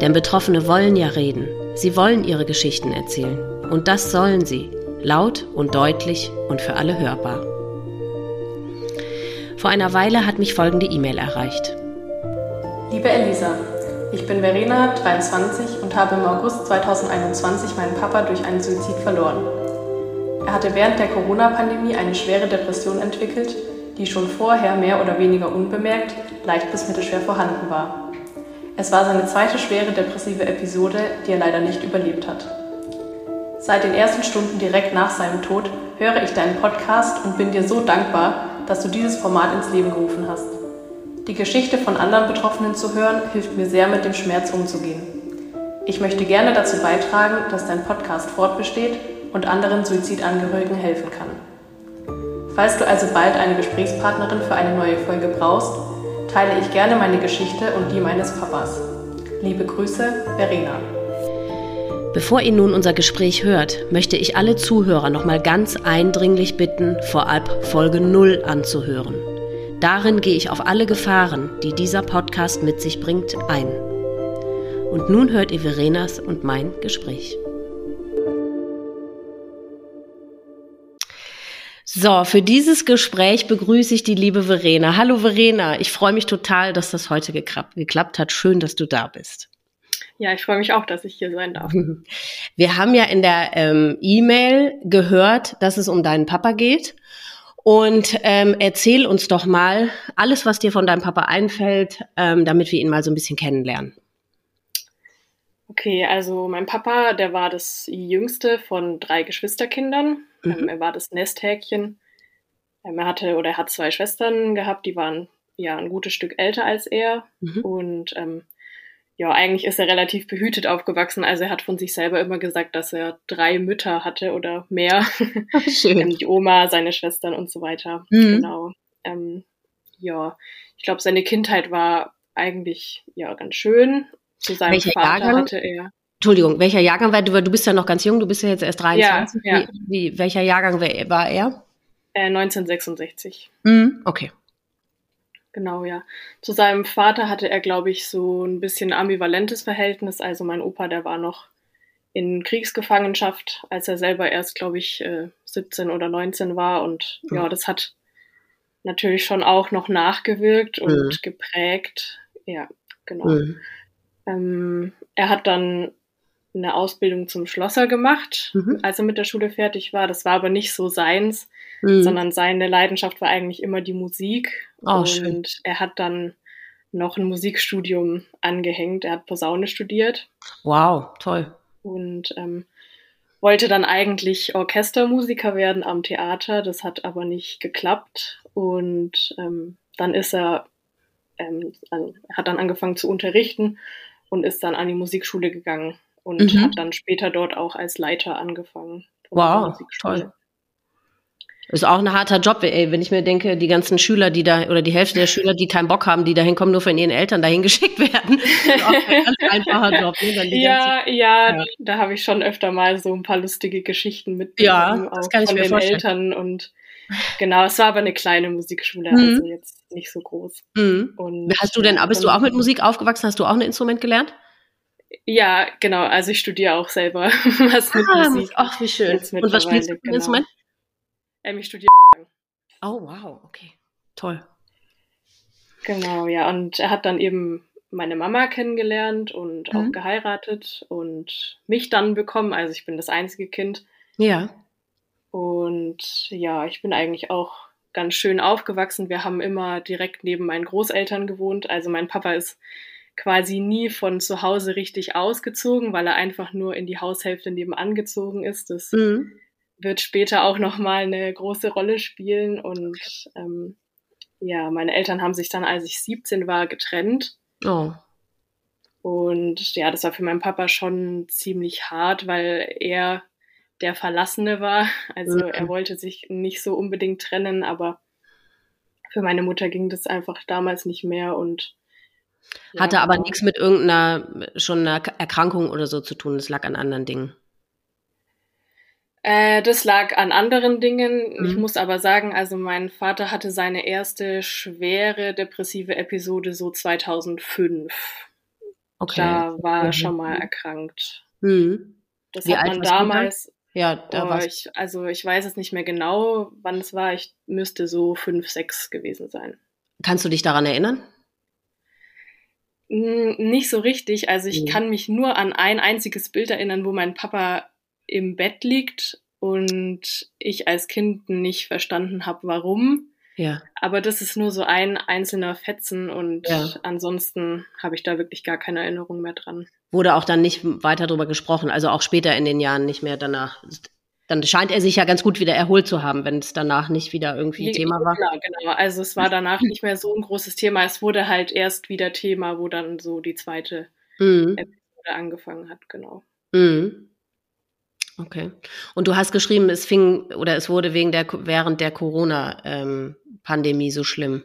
Denn Betroffene wollen ja reden. Sie wollen ihre Geschichten erzählen. Und das sollen sie. Laut und deutlich und für alle hörbar. Vor einer Weile hat mich folgende E-Mail erreicht. Liebe Elisa, ich bin Verena, 23 und habe im August 2021 meinen Papa durch einen Suizid verloren. Er hatte während der Corona-Pandemie eine schwere Depression entwickelt, die schon vorher mehr oder weniger unbemerkt, leicht bis mittelschwer vorhanden war. Es war seine zweite schwere depressive Episode, die er leider nicht überlebt hat. Seit den ersten Stunden direkt nach seinem Tod höre ich deinen Podcast und bin dir so dankbar, dass du dieses Format ins Leben gerufen hast. Die Geschichte von anderen Betroffenen zu hören, hilft mir sehr, mit dem Schmerz umzugehen. Ich möchte gerne dazu beitragen, dass dein Podcast fortbesteht und anderen Suizidangehörigen helfen kann. Falls du also bald eine Gesprächspartnerin für eine neue Folge brauchst, teile ich gerne meine Geschichte und die meines Papas. Liebe Grüße, Verena. Bevor ihr nun unser Gespräch hört, möchte ich alle Zuhörer nochmal ganz eindringlich bitten, vorab Folge 0 anzuhören. Darin gehe ich auf alle Gefahren, die dieser Podcast mit sich bringt, ein. Und nun hört ihr Verenas und mein Gespräch. So, für dieses Gespräch begrüße ich die liebe Verena. Hallo Verena, ich freue mich total, dass das heute geklappt, hat. Schön, dass du da bist. Ja, ich freue mich auch, dass ich hier sein darf. Wir haben ja in der ähm, E-Mail gehört, dass es um deinen Papa geht. Und ähm, erzähl uns doch mal alles, was dir von deinem Papa einfällt, ähm, damit wir ihn mal so ein bisschen kennenlernen. Okay, also mein Papa, der war das jüngste von drei Geschwisterkindern. Mhm. Ähm, er war das Nesthäkchen. Ähm, er hatte oder er hat zwei Schwestern gehabt, die waren ja ein gutes Stück älter als er. Mhm. Und ähm, ja, eigentlich ist er relativ behütet aufgewachsen. Also er hat von sich selber immer gesagt, dass er drei Mütter hatte oder mehr. Schön. Ähm, die Oma, seine Schwestern und so weiter. Mhm. Genau. Ähm, ja, ich glaube, seine Kindheit war eigentlich ja ganz schön. Zu seinem Welcher Vater Jahrgang? hatte er. Entschuldigung, welcher Jahrgang war du? Du bist ja noch ganz jung, du bist ja jetzt erst 23. Ja, ja. Wie, wie, welcher Jahrgang war er? Äh, 1966. Mhm, okay. Genau, ja. Zu seinem Vater hatte er, glaube ich, so ein bisschen ambivalentes Verhältnis. Also mein Opa, der war noch in Kriegsgefangenschaft, als er selber erst, glaube ich, 17 äh, oder 19 war. Und ja, ja das hat natürlich schon auch noch nachgewirkt und mhm. geprägt. Ja, genau. Mhm. Ähm, er hat dann eine Ausbildung zum Schlosser gemacht, mhm. als er mit der Schule fertig war. Das war aber nicht so seins, mhm. sondern seine Leidenschaft war eigentlich immer die Musik. Oh, und schön. er hat dann noch ein Musikstudium angehängt. Er hat Posaune studiert. Wow, toll. Und ähm, wollte dann eigentlich Orchestermusiker werden am Theater. Das hat aber nicht geklappt. Und ähm, dann ist er, ähm, also er hat dann angefangen zu unterrichten und ist dann an die Musikschule gegangen und mhm. hat dann später dort auch als Leiter angefangen. Wow, toll. Ist auch ein harter Job, ey, wenn ich mir denke, die ganzen Schüler, die da, oder die Hälfte der Schüler, die keinen Bock haben, die da hinkommen, nur von ihren Eltern dahin geschickt werden. ist auch ein ganz einfacher Job. Ne? ja, ganze, ja, ja, da habe ich schon öfter mal so ein paar lustige Geschichten mit ja, das kann ich von mir den vorstellen. Eltern und genau, es war aber eine kleine Musikschule, mhm. also jetzt nicht so groß. Mhm. Und, Hast du denn, bist du auch mit Musik aufgewachsen? Hast du auch ein Instrument gelernt? Ja, genau. Also ich studiere auch selber was mit ah, Musik. Ach, wie schön. Und was spielst du für genau. Instrument? Ähm, ich studiere. Oh, wow, okay. Toll. Genau, ja. Und er hat dann eben meine Mama kennengelernt und mhm. auch geheiratet und mich dann bekommen. Also ich bin das einzige Kind. Ja. Und ja, ich bin eigentlich auch ganz schön aufgewachsen. Wir haben immer direkt neben meinen Großeltern gewohnt. Also mein Papa ist quasi nie von zu Hause richtig ausgezogen, weil er einfach nur in die Haushälfte nebenan gezogen ist. Das mhm. wird später auch nochmal eine große Rolle spielen. Und ähm, ja, meine Eltern haben sich dann, als ich 17 war, getrennt. Oh. Und ja, das war für meinen Papa schon ziemlich hart, weil er der Verlassene war. Also mhm. er wollte sich nicht so unbedingt trennen, aber für meine Mutter ging das einfach damals nicht mehr und hatte aber nichts mit irgendeiner schon einer Erkrankung oder so zu tun. Das lag an anderen Dingen. Äh, das lag an anderen Dingen. Mhm. Ich muss aber sagen, also mein Vater hatte seine erste schwere depressive Episode so 2005. Okay. Da war er schon mal erkrankt. Mhm. Das Wie hat man damals. Ja, da oh, war ich, Also ich weiß es nicht mehr genau, wann es war. Ich müsste so fünf, sechs gewesen sein. Kannst du dich daran erinnern? Nicht so richtig. Also ich mhm. kann mich nur an ein einziges Bild erinnern, wo mein Papa im Bett liegt und ich als Kind nicht verstanden habe, warum. Ja. Aber das ist nur so ein einzelner Fetzen und ja. ansonsten habe ich da wirklich gar keine Erinnerung mehr dran. Wurde auch dann nicht weiter darüber gesprochen, also auch später in den Jahren nicht mehr danach. Dann scheint er sich ja ganz gut wieder erholt zu haben, wenn es danach nicht wieder irgendwie Thema war. Genau, genau. Also es war danach nicht mehr so ein großes Thema. Es wurde halt erst wieder Thema, wo dann so die zweite mhm. Episode angefangen hat, genau. Mhm. Okay. Und du hast geschrieben, es fing oder es wurde wegen der während der Corona-Pandemie ähm, so schlimm.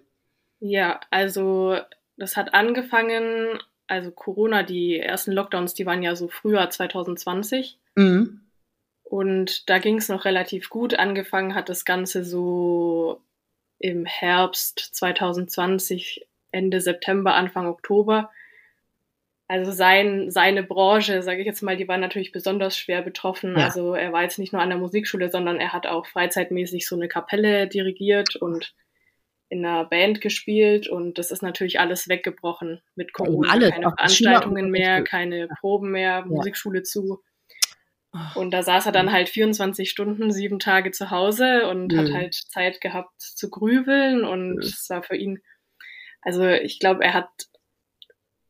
Ja, also das hat angefangen, also Corona, die ersten Lockdowns, die waren ja so früher 2020. Mhm. Und da ging es noch relativ gut. Angefangen hat das Ganze so im Herbst 2020, Ende September, Anfang Oktober. Also sein, seine Branche, sage ich jetzt mal, die war natürlich besonders schwer betroffen. Ja. Also er war jetzt nicht nur an der Musikschule, sondern er hat auch freizeitmäßig so eine Kapelle dirigiert und in einer Band gespielt und das ist natürlich alles weggebrochen mit Corona. Alles, keine Veranstaltungen mehr, keine Proben mehr, ja. Musikschule zu. Und da saß er dann halt 24 Stunden, sieben Tage zu Hause und mhm. hat halt Zeit gehabt zu grübeln und es war für ihn, also ich glaube, er hat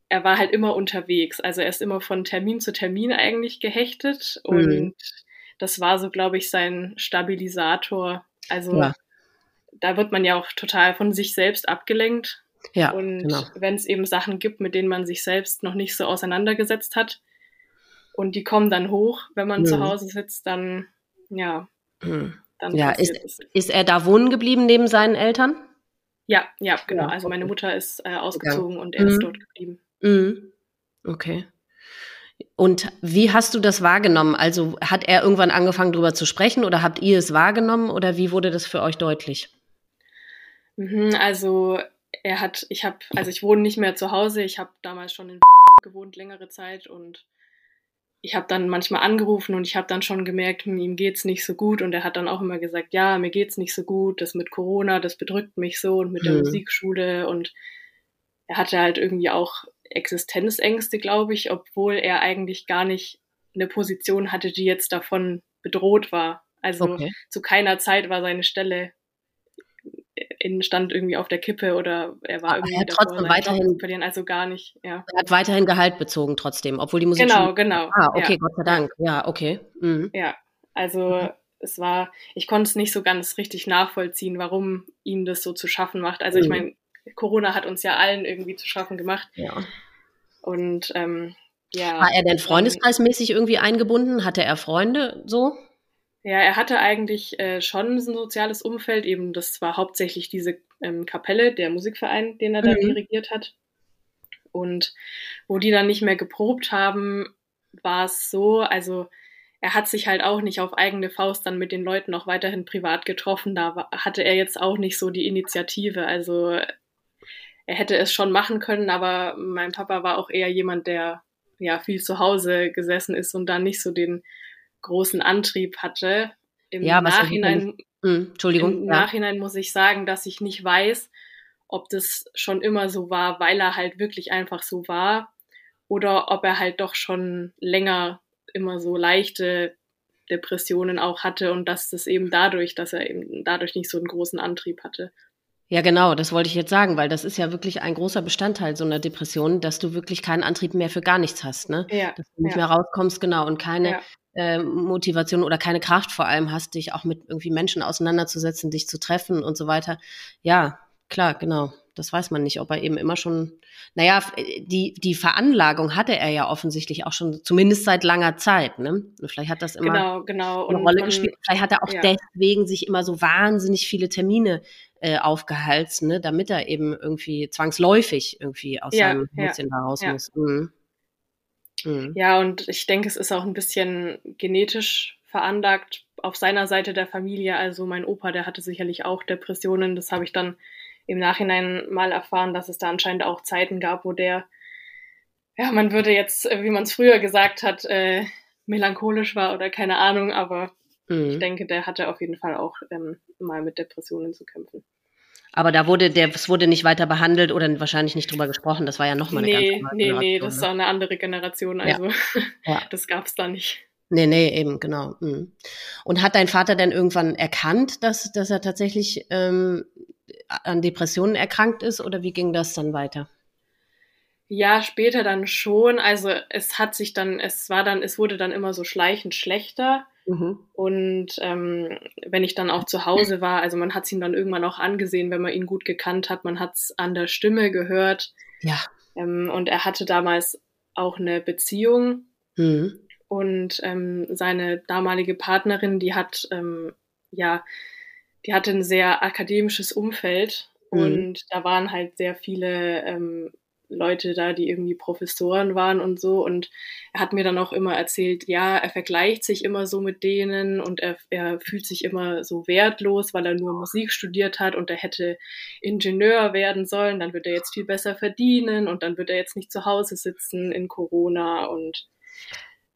er war halt immer unterwegs. Also er ist immer von Termin zu Termin eigentlich gehechtet mhm. und das war so, glaube ich, sein Stabilisator. Also ja. da wird man ja auch total von sich selbst abgelenkt. Ja, und genau. wenn es eben Sachen gibt, mit denen man sich selbst noch nicht so auseinandergesetzt hat und die kommen dann hoch, wenn man mhm. zu Hause sitzt, dann ja. Mhm. Dann ja, ist, ist er da wohnen geblieben neben seinen Eltern? Ja, ja, genau. Also meine Mutter ist äh, ausgezogen ja. und er ist mhm. dort geblieben. Mhm. Okay. Und wie hast du das wahrgenommen? Also hat er irgendwann angefangen, darüber zu sprechen oder habt ihr es wahrgenommen oder wie wurde das für euch deutlich? Mhm, also er hat, ich habe, also ich wohne nicht mehr zu Hause. Ich habe damals schon in gewohnt längere Zeit und ich habe dann manchmal angerufen und ich habe dann schon gemerkt, hm, ihm geht's nicht so gut und er hat dann auch immer gesagt, ja, mir geht's nicht so gut, das mit Corona, das bedrückt mich so und mit der mhm. Musikschule und er hatte halt irgendwie auch Existenzängste, glaube ich, obwohl er eigentlich gar nicht eine Position hatte, die jetzt davon bedroht war. Also okay. zu keiner Zeit war seine Stelle in stand irgendwie auf der Kippe oder er war Aber irgendwie er hat trotzdem weiterhin verlieren, also gar nicht, ja. Er hat weiterhin Gehalt bezogen trotzdem, obwohl die Musik Genau, genau. Ah, okay, ja. Gott sei Dank. Ja, okay. Mhm. Ja, also mhm. es war, ich konnte es nicht so ganz richtig nachvollziehen, warum ihm das so zu schaffen macht. Also mhm. ich meine, Corona hat uns ja allen irgendwie zu schaffen gemacht. Ja. Und ähm, ja. War er denn freundeskreismäßig irgendwie eingebunden? Hatte er Freunde so? Ja, er hatte eigentlich äh, schon ein soziales Umfeld. Eben, das war hauptsächlich diese ähm, Kapelle, der Musikverein, den er da mhm. dirigiert hat. Und wo die dann nicht mehr geprobt haben, war es so, also er hat sich halt auch nicht auf eigene Faust dann mit den Leuten noch weiterhin privat getroffen. Da hatte er jetzt auch nicht so die Initiative. Also er hätte es schon machen können, aber mein Papa war auch eher jemand, der ja viel zu Hause gesessen ist und da nicht so den großen Antrieb hatte. Im ja, Nachhinein, hm, Entschuldigung, im ja. Nachhinein muss ich sagen, dass ich nicht weiß, ob das schon immer so war, weil er halt wirklich einfach so war oder ob er halt doch schon länger immer so leichte Depressionen auch hatte und dass das eben dadurch, dass er eben dadurch nicht so einen großen Antrieb hatte. Ja, genau, das wollte ich jetzt sagen, weil das ist ja wirklich ein großer Bestandteil so einer Depression, dass du wirklich keinen Antrieb mehr für gar nichts hast, ne? Ja, dass du nicht ja. mehr rauskommst, genau, und keine ja. Äh, Motivation oder keine Kraft vor allem hast, dich auch mit irgendwie Menschen auseinanderzusetzen, dich zu treffen und so weiter. Ja, klar, genau. das weiß man nicht, ob er eben immer schon, naja, die, die Veranlagung hatte er ja offensichtlich auch schon, zumindest seit langer Zeit, ne? Vielleicht hat das immer genau, genau. eine Rolle gespielt. Vielleicht hat er auch ja. deswegen sich immer so wahnsinnig viele Termine äh, aufgehalst, ne? Damit er eben irgendwie zwangsläufig irgendwie aus ja, seinem Häuschen ja, da raus muss. Mhm. Mhm. Ja, und ich denke, es ist auch ein bisschen genetisch veranlagt auf seiner Seite der Familie. Also mein Opa, der hatte sicherlich auch Depressionen. Das habe ich dann im Nachhinein mal erfahren, dass es da anscheinend auch Zeiten gab, wo der, ja, man würde jetzt, wie man es früher gesagt hat, äh, melancholisch war oder keine Ahnung, aber mhm. ich denke, der hatte auf jeden Fall auch ähm, mal mit Depressionen zu kämpfen. Aber da wurde der, es wurde nicht weiter behandelt oder wahrscheinlich nicht drüber gesprochen. Das war ja nochmal eine nee, ganz andere Nee, Generation, nee, das ne? war eine andere Generation. Also ja. ja. das gab es da nicht. Nee, nee, eben, genau. Mhm. Und hat dein Vater denn irgendwann erkannt, dass, dass er tatsächlich ähm, an Depressionen erkrankt ist oder wie ging das dann weiter? Ja, später dann schon. Also es hat sich dann, es war dann, es wurde dann immer so schleichend schlechter. Mhm. Und ähm, wenn ich dann auch zu Hause war, also man hat es ihm dann irgendwann auch angesehen, wenn man ihn gut gekannt hat, man hat es an der Stimme gehört. Ja. Ähm, und er hatte damals auch eine Beziehung. Mhm. Und ähm, seine damalige Partnerin, die hat ähm, ja, die hatte ein sehr akademisches Umfeld mhm. und da waren halt sehr viele ähm, Leute da, die irgendwie Professoren waren und so. Und er hat mir dann auch immer erzählt, ja, er vergleicht sich immer so mit denen und er, er fühlt sich immer so wertlos, weil er nur Musik studiert hat und er hätte Ingenieur werden sollen, dann wird er jetzt viel besser verdienen und dann wird er jetzt nicht zu Hause sitzen in Corona und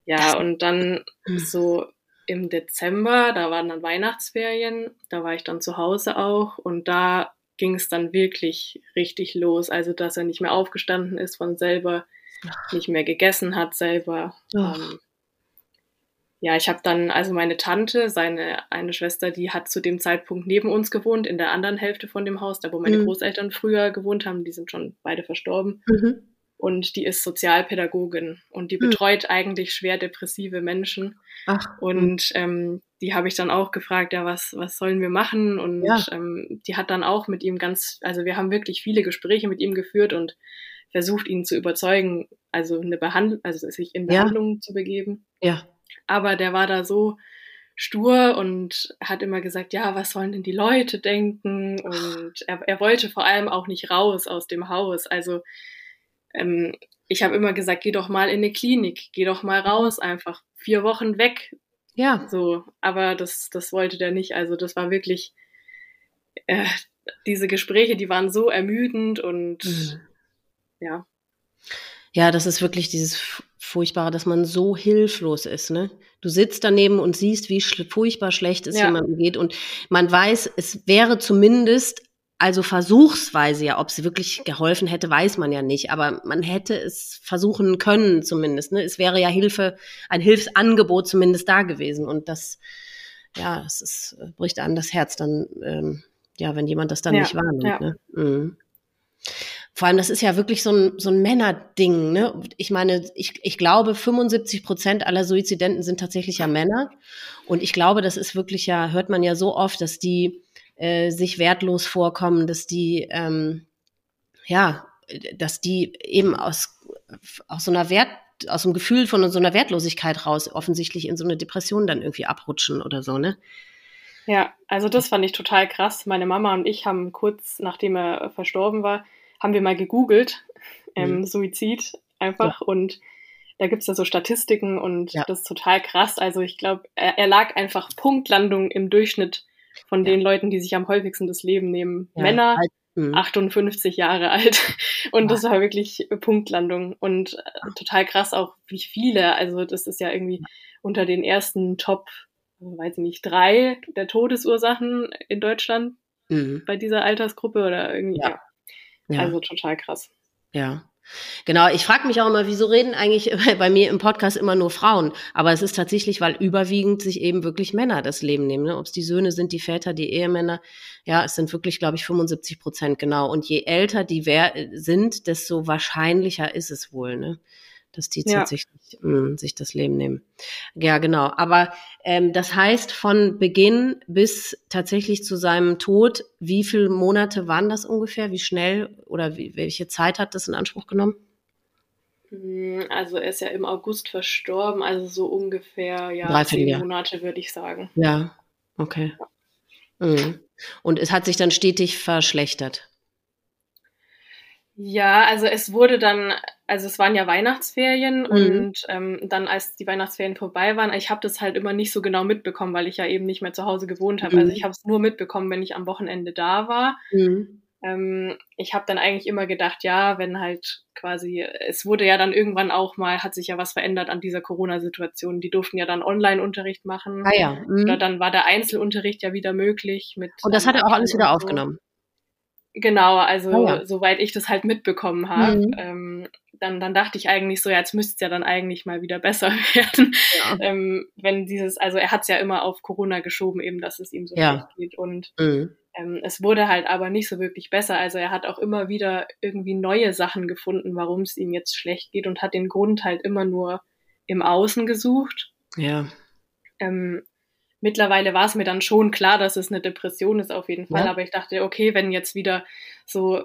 ja, und dann hm. so im Dezember, da waren dann Weihnachtsferien, da war ich dann zu Hause auch und da ging es dann wirklich richtig los. Also, dass er nicht mehr aufgestanden ist von selber, Ach. nicht mehr gegessen hat selber. Ähm, ja, ich habe dann, also meine Tante, seine eine Schwester, die hat zu dem Zeitpunkt neben uns gewohnt, in der anderen Hälfte von dem Haus, da wo meine mhm. Großeltern früher gewohnt haben, die sind schon beide verstorben. Mhm. Und die ist Sozialpädagogin und die mhm. betreut mhm. eigentlich schwer depressive Menschen. Ach. Und ähm, die habe ich dann auch gefragt, ja, was, was sollen wir machen? Und ja. ähm, die hat dann auch mit ihm ganz, also wir haben wirklich viele Gespräche mit ihm geführt und versucht, ihn zu überzeugen, also eine Behandlung, also sich in Behandlung ja. zu begeben. Ja. Aber der war da so stur und hat immer gesagt, ja, was sollen denn die Leute denken? Und er, er wollte vor allem auch nicht raus aus dem Haus. Also ähm, ich habe immer gesagt, geh doch mal in eine Klinik, geh doch mal raus, einfach vier Wochen weg, ja. So, aber das, das wollte der nicht. Also das war wirklich, äh, diese Gespräche, die waren so ermüdend und mhm. ja. Ja, das ist wirklich dieses Furchtbare, dass man so hilflos ist, ne? Du sitzt daneben und siehst, wie furchtbar schlecht es ja. jemandem geht und man weiß, es wäre zumindest also versuchsweise ja, ob es wirklich geholfen hätte, weiß man ja nicht, aber man hätte es versuchen können zumindest. Ne? Es wäre ja Hilfe, ein Hilfsangebot zumindest da gewesen und das, ja, es ist, bricht einem das Herz dann, ähm, ja, wenn jemand das dann ja, nicht wahrnimmt. Ja. Ne? Mhm. Vor allem, das ist ja wirklich so ein, so ein Männerding. Ne? Ich meine, ich, ich glaube, 75 Prozent aller Suizidenten sind tatsächlich ja Männer. Und ich glaube, das ist wirklich ja, hört man ja so oft, dass die äh, sich wertlos vorkommen, dass die, ähm, ja, dass die eben aus, aus so einer Wert, aus dem Gefühl von so einer Wertlosigkeit raus offensichtlich in so eine Depression dann irgendwie abrutschen oder so, ne? Ja, also das fand ich total krass. Meine Mama und ich haben kurz nachdem er verstorben war, haben wir mal gegoogelt, ähm, mhm. Suizid einfach ja. und da gibt's ja so Statistiken und ja. das ist total krass. Also ich glaube, er, er, lag einfach Punktlandung im Durchschnitt von ja. den Leuten, die sich am häufigsten das Leben nehmen. Ja, Männer, halt, 58 mhm. Jahre alt. Und ja. das war wirklich Punktlandung. Und äh, total krass auch, wie viele. Also das ist ja irgendwie unter den ersten Top, weiß ich nicht, drei der Todesursachen in Deutschland mhm. bei dieser Altersgruppe oder irgendwie. Ja. Also total krass. Ja. Genau, ich frage mich auch immer, wieso reden eigentlich bei mir im Podcast immer nur Frauen? Aber es ist tatsächlich, weil überwiegend sich eben wirklich Männer das Leben nehmen. Ne? Ob es die Söhne sind, die Väter, die Ehemänner. Ja, es sind wirklich, glaube ich, 75 Prozent genau. Und je älter die sind, desto wahrscheinlicher ist es wohl. Ne? Dass die ja. tatsächlich mh, hm, sich das Leben nehmen. Ja, genau. Aber ähm, das heißt, von Beginn bis tatsächlich zu seinem Tod, wie viele Monate waren das ungefähr? Wie schnell oder wie, welche Zeit hat das in Anspruch genommen? Hm, also er ist ja im August verstorben, also so ungefähr ja zehn Jahr. Monate würde ich sagen. Ja, okay. Ja. Mhm. Und es hat sich dann stetig verschlechtert. Ja, also es wurde dann, also es waren ja Weihnachtsferien mhm. und ähm, dann, als die Weihnachtsferien vorbei waren, ich habe das halt immer nicht so genau mitbekommen, weil ich ja eben nicht mehr zu Hause gewohnt habe. Also mhm. Also ich habe es nur mitbekommen, wenn ich am Wochenende da war. Mhm. Ähm, ich habe dann eigentlich immer gedacht, ja, wenn halt quasi, es wurde ja dann irgendwann auch mal, hat sich ja was verändert an dieser Corona-Situation. Die durften ja dann Online-Unterricht machen. Ah ja. Mhm. Oder dann war der Einzelunterricht ja wieder möglich. Mit, und das hat er auch alles wieder aufgenommen. Genau, also oh ja. soweit ich das halt mitbekommen habe, mhm. ähm, dann, dann dachte ich eigentlich so, ja, jetzt müsste es ja dann eigentlich mal wieder besser werden. Ja. Ähm, wenn dieses, also er hat es ja immer auf Corona geschoben, eben, dass es ihm so ja. schlecht geht. Und mhm. ähm, es wurde halt aber nicht so wirklich besser. Also er hat auch immer wieder irgendwie neue Sachen gefunden, warum es ihm jetzt schlecht geht und hat den Grund halt immer nur im Außen gesucht. Ja. Ähm, mittlerweile war es mir dann schon klar, dass es eine Depression ist auf jeden Fall. Ja. Aber ich dachte, okay, wenn jetzt wieder so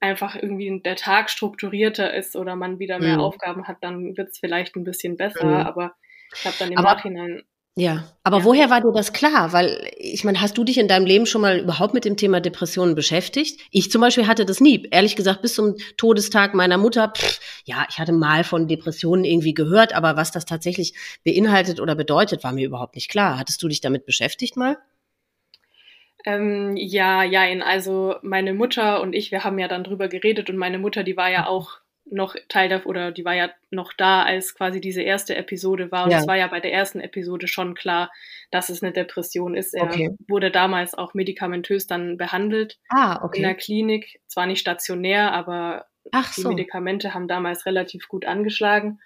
einfach irgendwie der Tag strukturierter ist oder man wieder mehr mhm. Aufgaben hat, dann wird es vielleicht ein bisschen besser. Mhm. Aber ich habe dann im aber, Nachhinein ja, aber ja. woher war dir das klar? Weil ich meine, hast du dich in deinem Leben schon mal überhaupt mit dem Thema Depressionen beschäftigt? Ich zum Beispiel hatte das nie. Ehrlich gesagt, bis zum Todestag meiner Mutter, pff, ja, ich hatte mal von Depressionen irgendwie gehört, aber was das tatsächlich beinhaltet oder bedeutet, war mir überhaupt nicht klar. Hattest du dich damit beschäftigt mal? Ähm, ja, ja, also meine Mutter und ich, wir haben ja dann drüber geredet und meine Mutter, die war ja auch noch Teil davon, oder die war ja noch da, als quasi diese erste Episode war. Und ja. es war ja bei der ersten Episode schon klar, dass es eine Depression ist. Er okay. wurde damals auch medikamentös dann behandelt ah, okay. in der Klinik. Zwar nicht stationär, aber Ach die so. Medikamente haben damals relativ gut angeschlagen.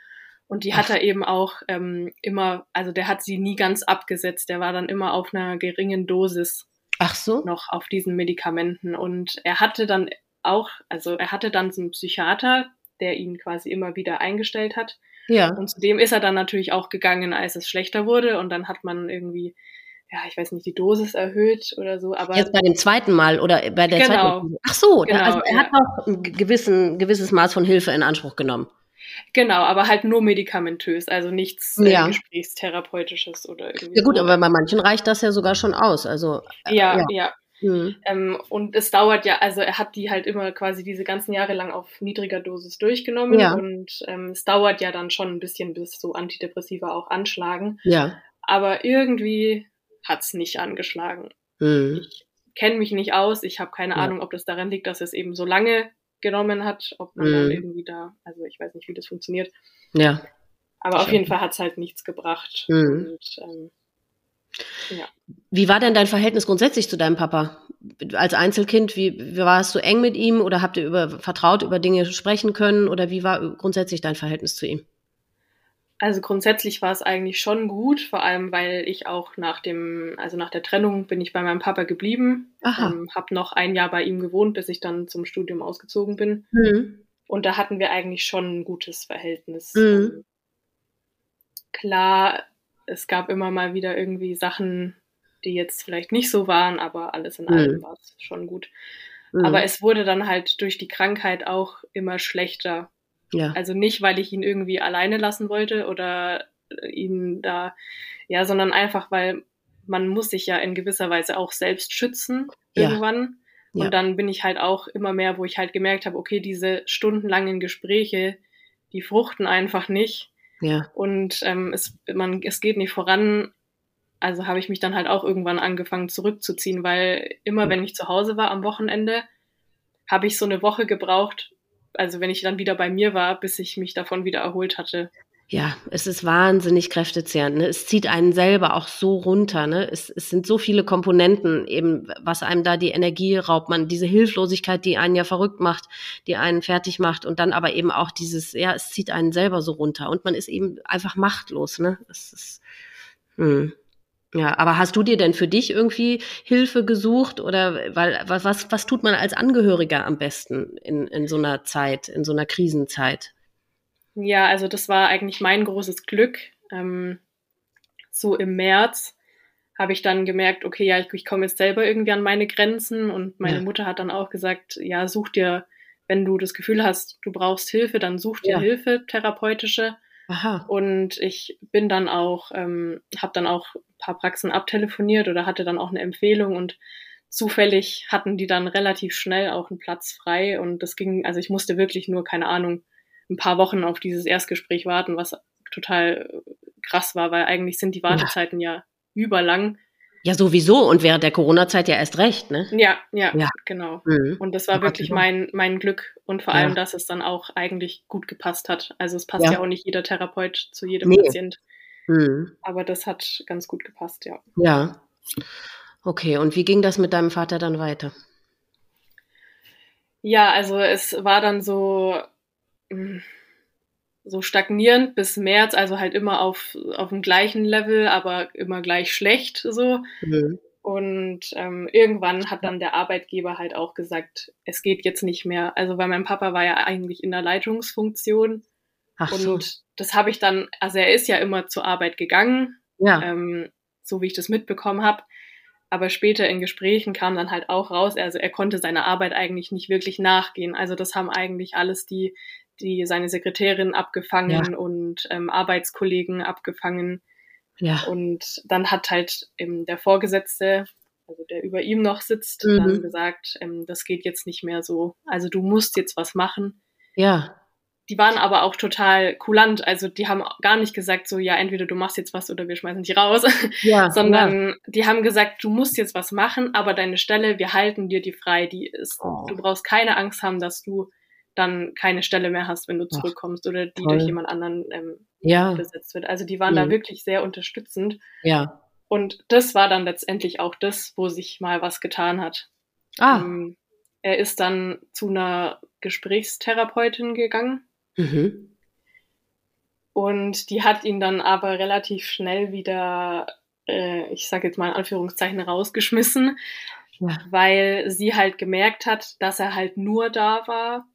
Und die Ach. hat er eben auch ähm, immer, also der hat sie nie ganz abgesetzt. Der war dann immer auf einer geringen Dosis Ach so. noch auf diesen Medikamenten. Und er hatte dann auch, also er hatte dann so einen Psychiater, der ihn quasi immer wieder eingestellt hat. Ja. Und zu dem ist er dann natürlich auch gegangen, als es schlechter wurde. Und dann hat man irgendwie, ja, ich weiß nicht, die Dosis erhöht oder so. Aber jetzt bei dem zweiten Mal oder bei der genau. zweiten. Ach so, genau, also er ja. hat auch ein gewissen, gewisses Maß von Hilfe in Anspruch genommen. Genau, aber halt nur medikamentös, also nichts äh, ja. Gesprächstherapeutisches oder irgendwie. Ja gut, so. aber bei manchen reicht das ja sogar schon aus. Also äh, ja, ja, ja. Mhm. Ähm, und es dauert ja, also er hat die halt immer quasi diese ganzen Jahre lang auf niedriger Dosis durchgenommen ja. und ähm, es dauert ja dann schon ein bisschen, bis so Antidepressiva auch anschlagen. Ja. Aber irgendwie hat's nicht angeschlagen. Mhm. Ich kenne mich nicht aus, ich habe keine ja. Ahnung, ob das daran liegt, dass es eben so lange genommen hat, ob man mhm. dann irgendwie da, also ich weiß nicht, wie das funktioniert. Ja. Aber auf jeden Fall hat's halt nichts gebracht. Mhm. Und ähm, ja. Wie war denn dein Verhältnis grundsätzlich zu deinem Papa? Als Einzelkind, wie, wie warst du eng mit ihm oder habt ihr über, vertraut über Dinge sprechen können oder wie war grundsätzlich dein Verhältnis zu ihm? Also grundsätzlich war es eigentlich schon gut, vor allem weil ich auch nach dem, also nach der Trennung bin ich bei meinem Papa geblieben, ähm, habe noch ein Jahr bei ihm gewohnt, bis ich dann zum Studium ausgezogen bin. Mhm. Und da hatten wir eigentlich schon ein gutes Verhältnis. Mhm. Ähm, klar, es gab immer mal wieder irgendwie Sachen, die jetzt vielleicht nicht so waren, aber alles in allem mhm. war es schon gut. Mhm. Aber es wurde dann halt durch die Krankheit auch immer schlechter. Ja. Also nicht, weil ich ihn irgendwie alleine lassen wollte oder ihn da, ja, sondern einfach, weil man muss sich ja in gewisser Weise auch selbst schützen irgendwann. Ja. Und dann bin ich halt auch immer mehr, wo ich halt gemerkt habe, okay, diese stundenlangen Gespräche, die fruchten einfach nicht. Ja. Und ähm, es, man, es geht nicht voran. Also habe ich mich dann halt auch irgendwann angefangen zurückzuziehen, weil immer, wenn ich zu Hause war am Wochenende, habe ich so eine Woche gebraucht, also wenn ich dann wieder bei mir war, bis ich mich davon wieder erholt hatte. Ja, es ist wahnsinnig kräftezehrend. Ne? Es zieht einen selber auch so runter. Ne? Es, es sind so viele Komponenten, eben, was einem da die Energie raubt. Man diese Hilflosigkeit, die einen ja verrückt macht, die einen fertig macht und dann aber eben auch dieses, ja, es zieht einen selber so runter und man ist eben einfach machtlos. Ne? Es ist, hm. Ja, aber hast du dir denn für dich irgendwie Hilfe gesucht oder weil was was, was tut man als Angehöriger am besten in, in so einer Zeit, in so einer Krisenzeit? Ja, also das war eigentlich mein großes Glück. Ähm, so im März habe ich dann gemerkt, okay, ja, ich, ich komme jetzt selber irgendwie an meine Grenzen und meine ja. Mutter hat dann auch gesagt, ja, such dir, wenn du das Gefühl hast, du brauchst Hilfe, dann such dir ja. Hilfe, therapeutische. Aha. Und ich bin dann auch, ähm, habe dann auch ein paar Praxen abtelefoniert oder hatte dann auch eine Empfehlung und zufällig hatten die dann relativ schnell auch einen Platz frei und das ging, also ich musste wirklich nur, keine Ahnung, ein paar Wochen auf dieses Erstgespräch warten, was total krass war, weil eigentlich sind die Wartezeiten ja, ja überlang. Ja, sowieso und während der Corona-Zeit ja erst recht, ne? Ja, ja, ja. genau. Mhm. Und das war ja, wirklich mein, mein Glück und vor allem, dass es dann auch eigentlich gut gepasst hat. Also es passt ja, auch nicht jeder Therapeut zu jedem nee. Patient. Mhm. Aber das hat ganz gut gepasst, ja. Ja. Okay, und wie ging das mit deinem Vater dann weiter? Ja, also es war dann so, hm, so stagnierend bis März, also halt immer auf, auf dem gleichen Level, aber immer gleich schlecht so. Mhm. Und ähm, irgendwann hat dann der Arbeitgeber halt auch gesagt, es geht jetzt nicht mehr. Also weil mein Papa war ja eigentlich in der Leitungsfunktion. Ach und so. das habe ich dann, also er ist ja immer zur Arbeit gegangen, ja. ähm, so wie ich das mitbekommen habe. Aber später in Gesprächen kam dann halt auch raus, also er konnte seiner Arbeit eigentlich nicht wirklich nachgehen. Also das haben eigentlich alles die die seine Sekretärin abgefangen ja. und ähm, Arbeitskollegen abgefangen. Ja. Und dann hat halt ähm, der Vorgesetzte, also der über ihm noch sitzt, mhm. dann gesagt, ähm, das geht jetzt nicht mehr so. Also du musst jetzt was machen. Ja. Die waren aber auch total kulant. Also die haben gar nicht gesagt, so ja, entweder du machst jetzt was oder wir schmeißen dich raus. Ja, Sondern ja. die haben gesagt, du musst jetzt was machen, aber deine Stelle, wir halten dir die frei. Die ist, oh. du brauchst keine Angst haben, dass du dann keine Stelle mehr hast, wenn du zurückkommst Ach, oder die toll. durch jemand anderen ähm, ja. besetzt wird. Also die waren mhm. da wirklich sehr unterstützend. Ja. Und das war dann letztendlich auch das, wo sich mal was getan hat. Ah. Ähm, er ist dann zu einer Gesprächstherapeutin gegangen. Mhm. Und die hat ihn dann aber relativ schnell wieder, äh, ich sage jetzt mal in Anführungszeichen, rausgeschmissen, ja. weil sie halt gemerkt hat, dass er halt nur da war,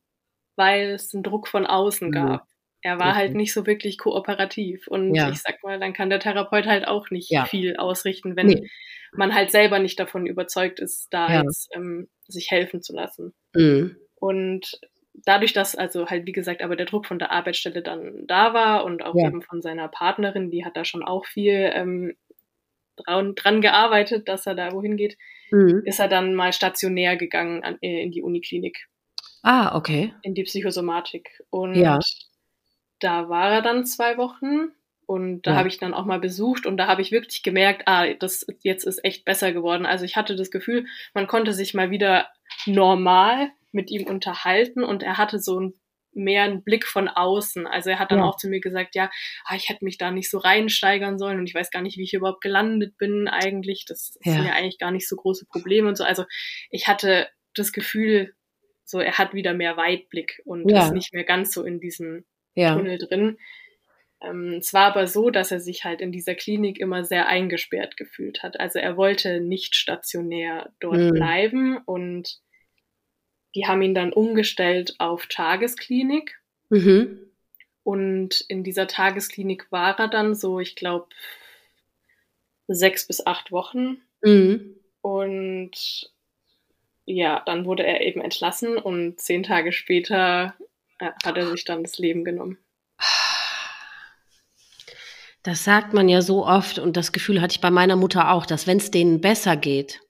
weil es einen Druck von außen gab. Mhm. Er war halt nicht so wirklich kooperativ. Und ja. ich sag mal, dann kann der Therapeut halt auch nicht ja. viel ausrichten, wenn nee. man halt selber nicht davon überzeugt ist, da ja. jetzt ähm, sich helfen zu lassen. Mhm. Und dadurch, dass also halt, wie gesagt, aber der Druck von der Arbeitsstelle dann da war und auch eben von seiner Partnerin, die hat da schon auch viel ähm, dran, dran gearbeitet, dass er da wohin geht, mhm. ist er dann mal stationär gegangen an, äh, in die Uniklinik. Ah, okay. In die Psychosomatik. Und ja. da war er dann zwei Wochen und da ja. habe ich dann auch mal besucht und da habe ich wirklich gemerkt, ah, das jetzt ist echt besser geworden. Also ich hatte das Gefühl, man konnte sich mal wieder normal mit ihm unterhalten und er hatte so ein mehr einen Blick von außen. Also er hat dann ja. auch zu mir gesagt, ja, ah, ich hätte mich da nicht so reinsteigern sollen und ich weiß gar nicht, wie ich überhaupt gelandet bin eigentlich. Das ja. sind ja eigentlich gar nicht so große Probleme und so. Also ich hatte das Gefühl, so er hat wieder mehr Weitblick und ja. ist nicht mehr ganz so in diesem ja. Tunnel drin. Ähm, es war aber so, dass er sich halt in dieser Klinik immer sehr eingesperrt gefühlt hat. Also er wollte nicht stationär dort mhm. bleiben und die haben ihn dann umgestellt auf Tagesklinik. Mhm. Und in dieser Tagesklinik war er dann so, ich glaube, sechs bis acht Wochen. Mhm. Und ja, dann wurde er eben entlassen und zehn Tage später äh, hat er sich dann das Leben genommen. Das sagt man ja so oft und das Gefühl hatte ich bei meiner Mutter auch, dass wenn es denen besser geht,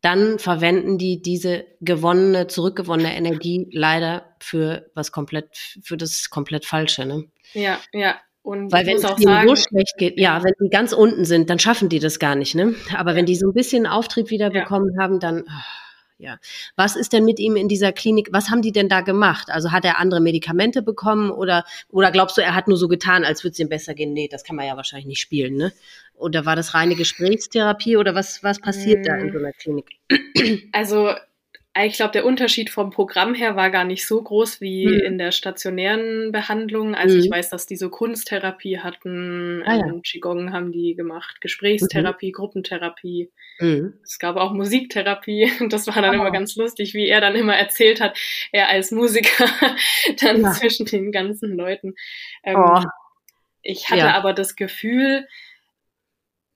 dann verwenden die diese gewonnene, zurückgewonnene Energie leider für was komplett, für das komplett Falsche. Ne? Ja, ja. Und Weil wenn es denen so schlecht geht, ja, wenn die ganz unten sind, dann schaffen die das gar nicht. Ne? Aber wenn die so ein bisschen Auftrieb wieder ja. bekommen haben, dann. Oh ja. Was ist denn mit ihm in dieser Klinik? Was haben die denn da gemacht? Also hat er andere Medikamente bekommen oder, oder glaubst du, er hat nur so getan, als würde es ihm besser gehen? Nee, das kann man ja wahrscheinlich nicht spielen, ne? Oder war das reine Gesprächstherapie oder was, was passiert hm. da in so einer Klinik? Also ich glaube, der Unterschied vom Programm her war gar nicht so groß wie mhm. in der stationären Behandlung. Also mhm. ich weiß, dass die so Kunsttherapie hatten, ah, ja. ähm, Qigong haben die gemacht, Gesprächstherapie, mhm. Gruppentherapie. Mhm. Es gab auch Musiktherapie. Das war dann oh. immer ganz lustig, wie er dann immer erzählt hat, er als Musiker dann ja. zwischen den ganzen Leuten. Ähm, oh. Ich hatte ja. aber das Gefühl,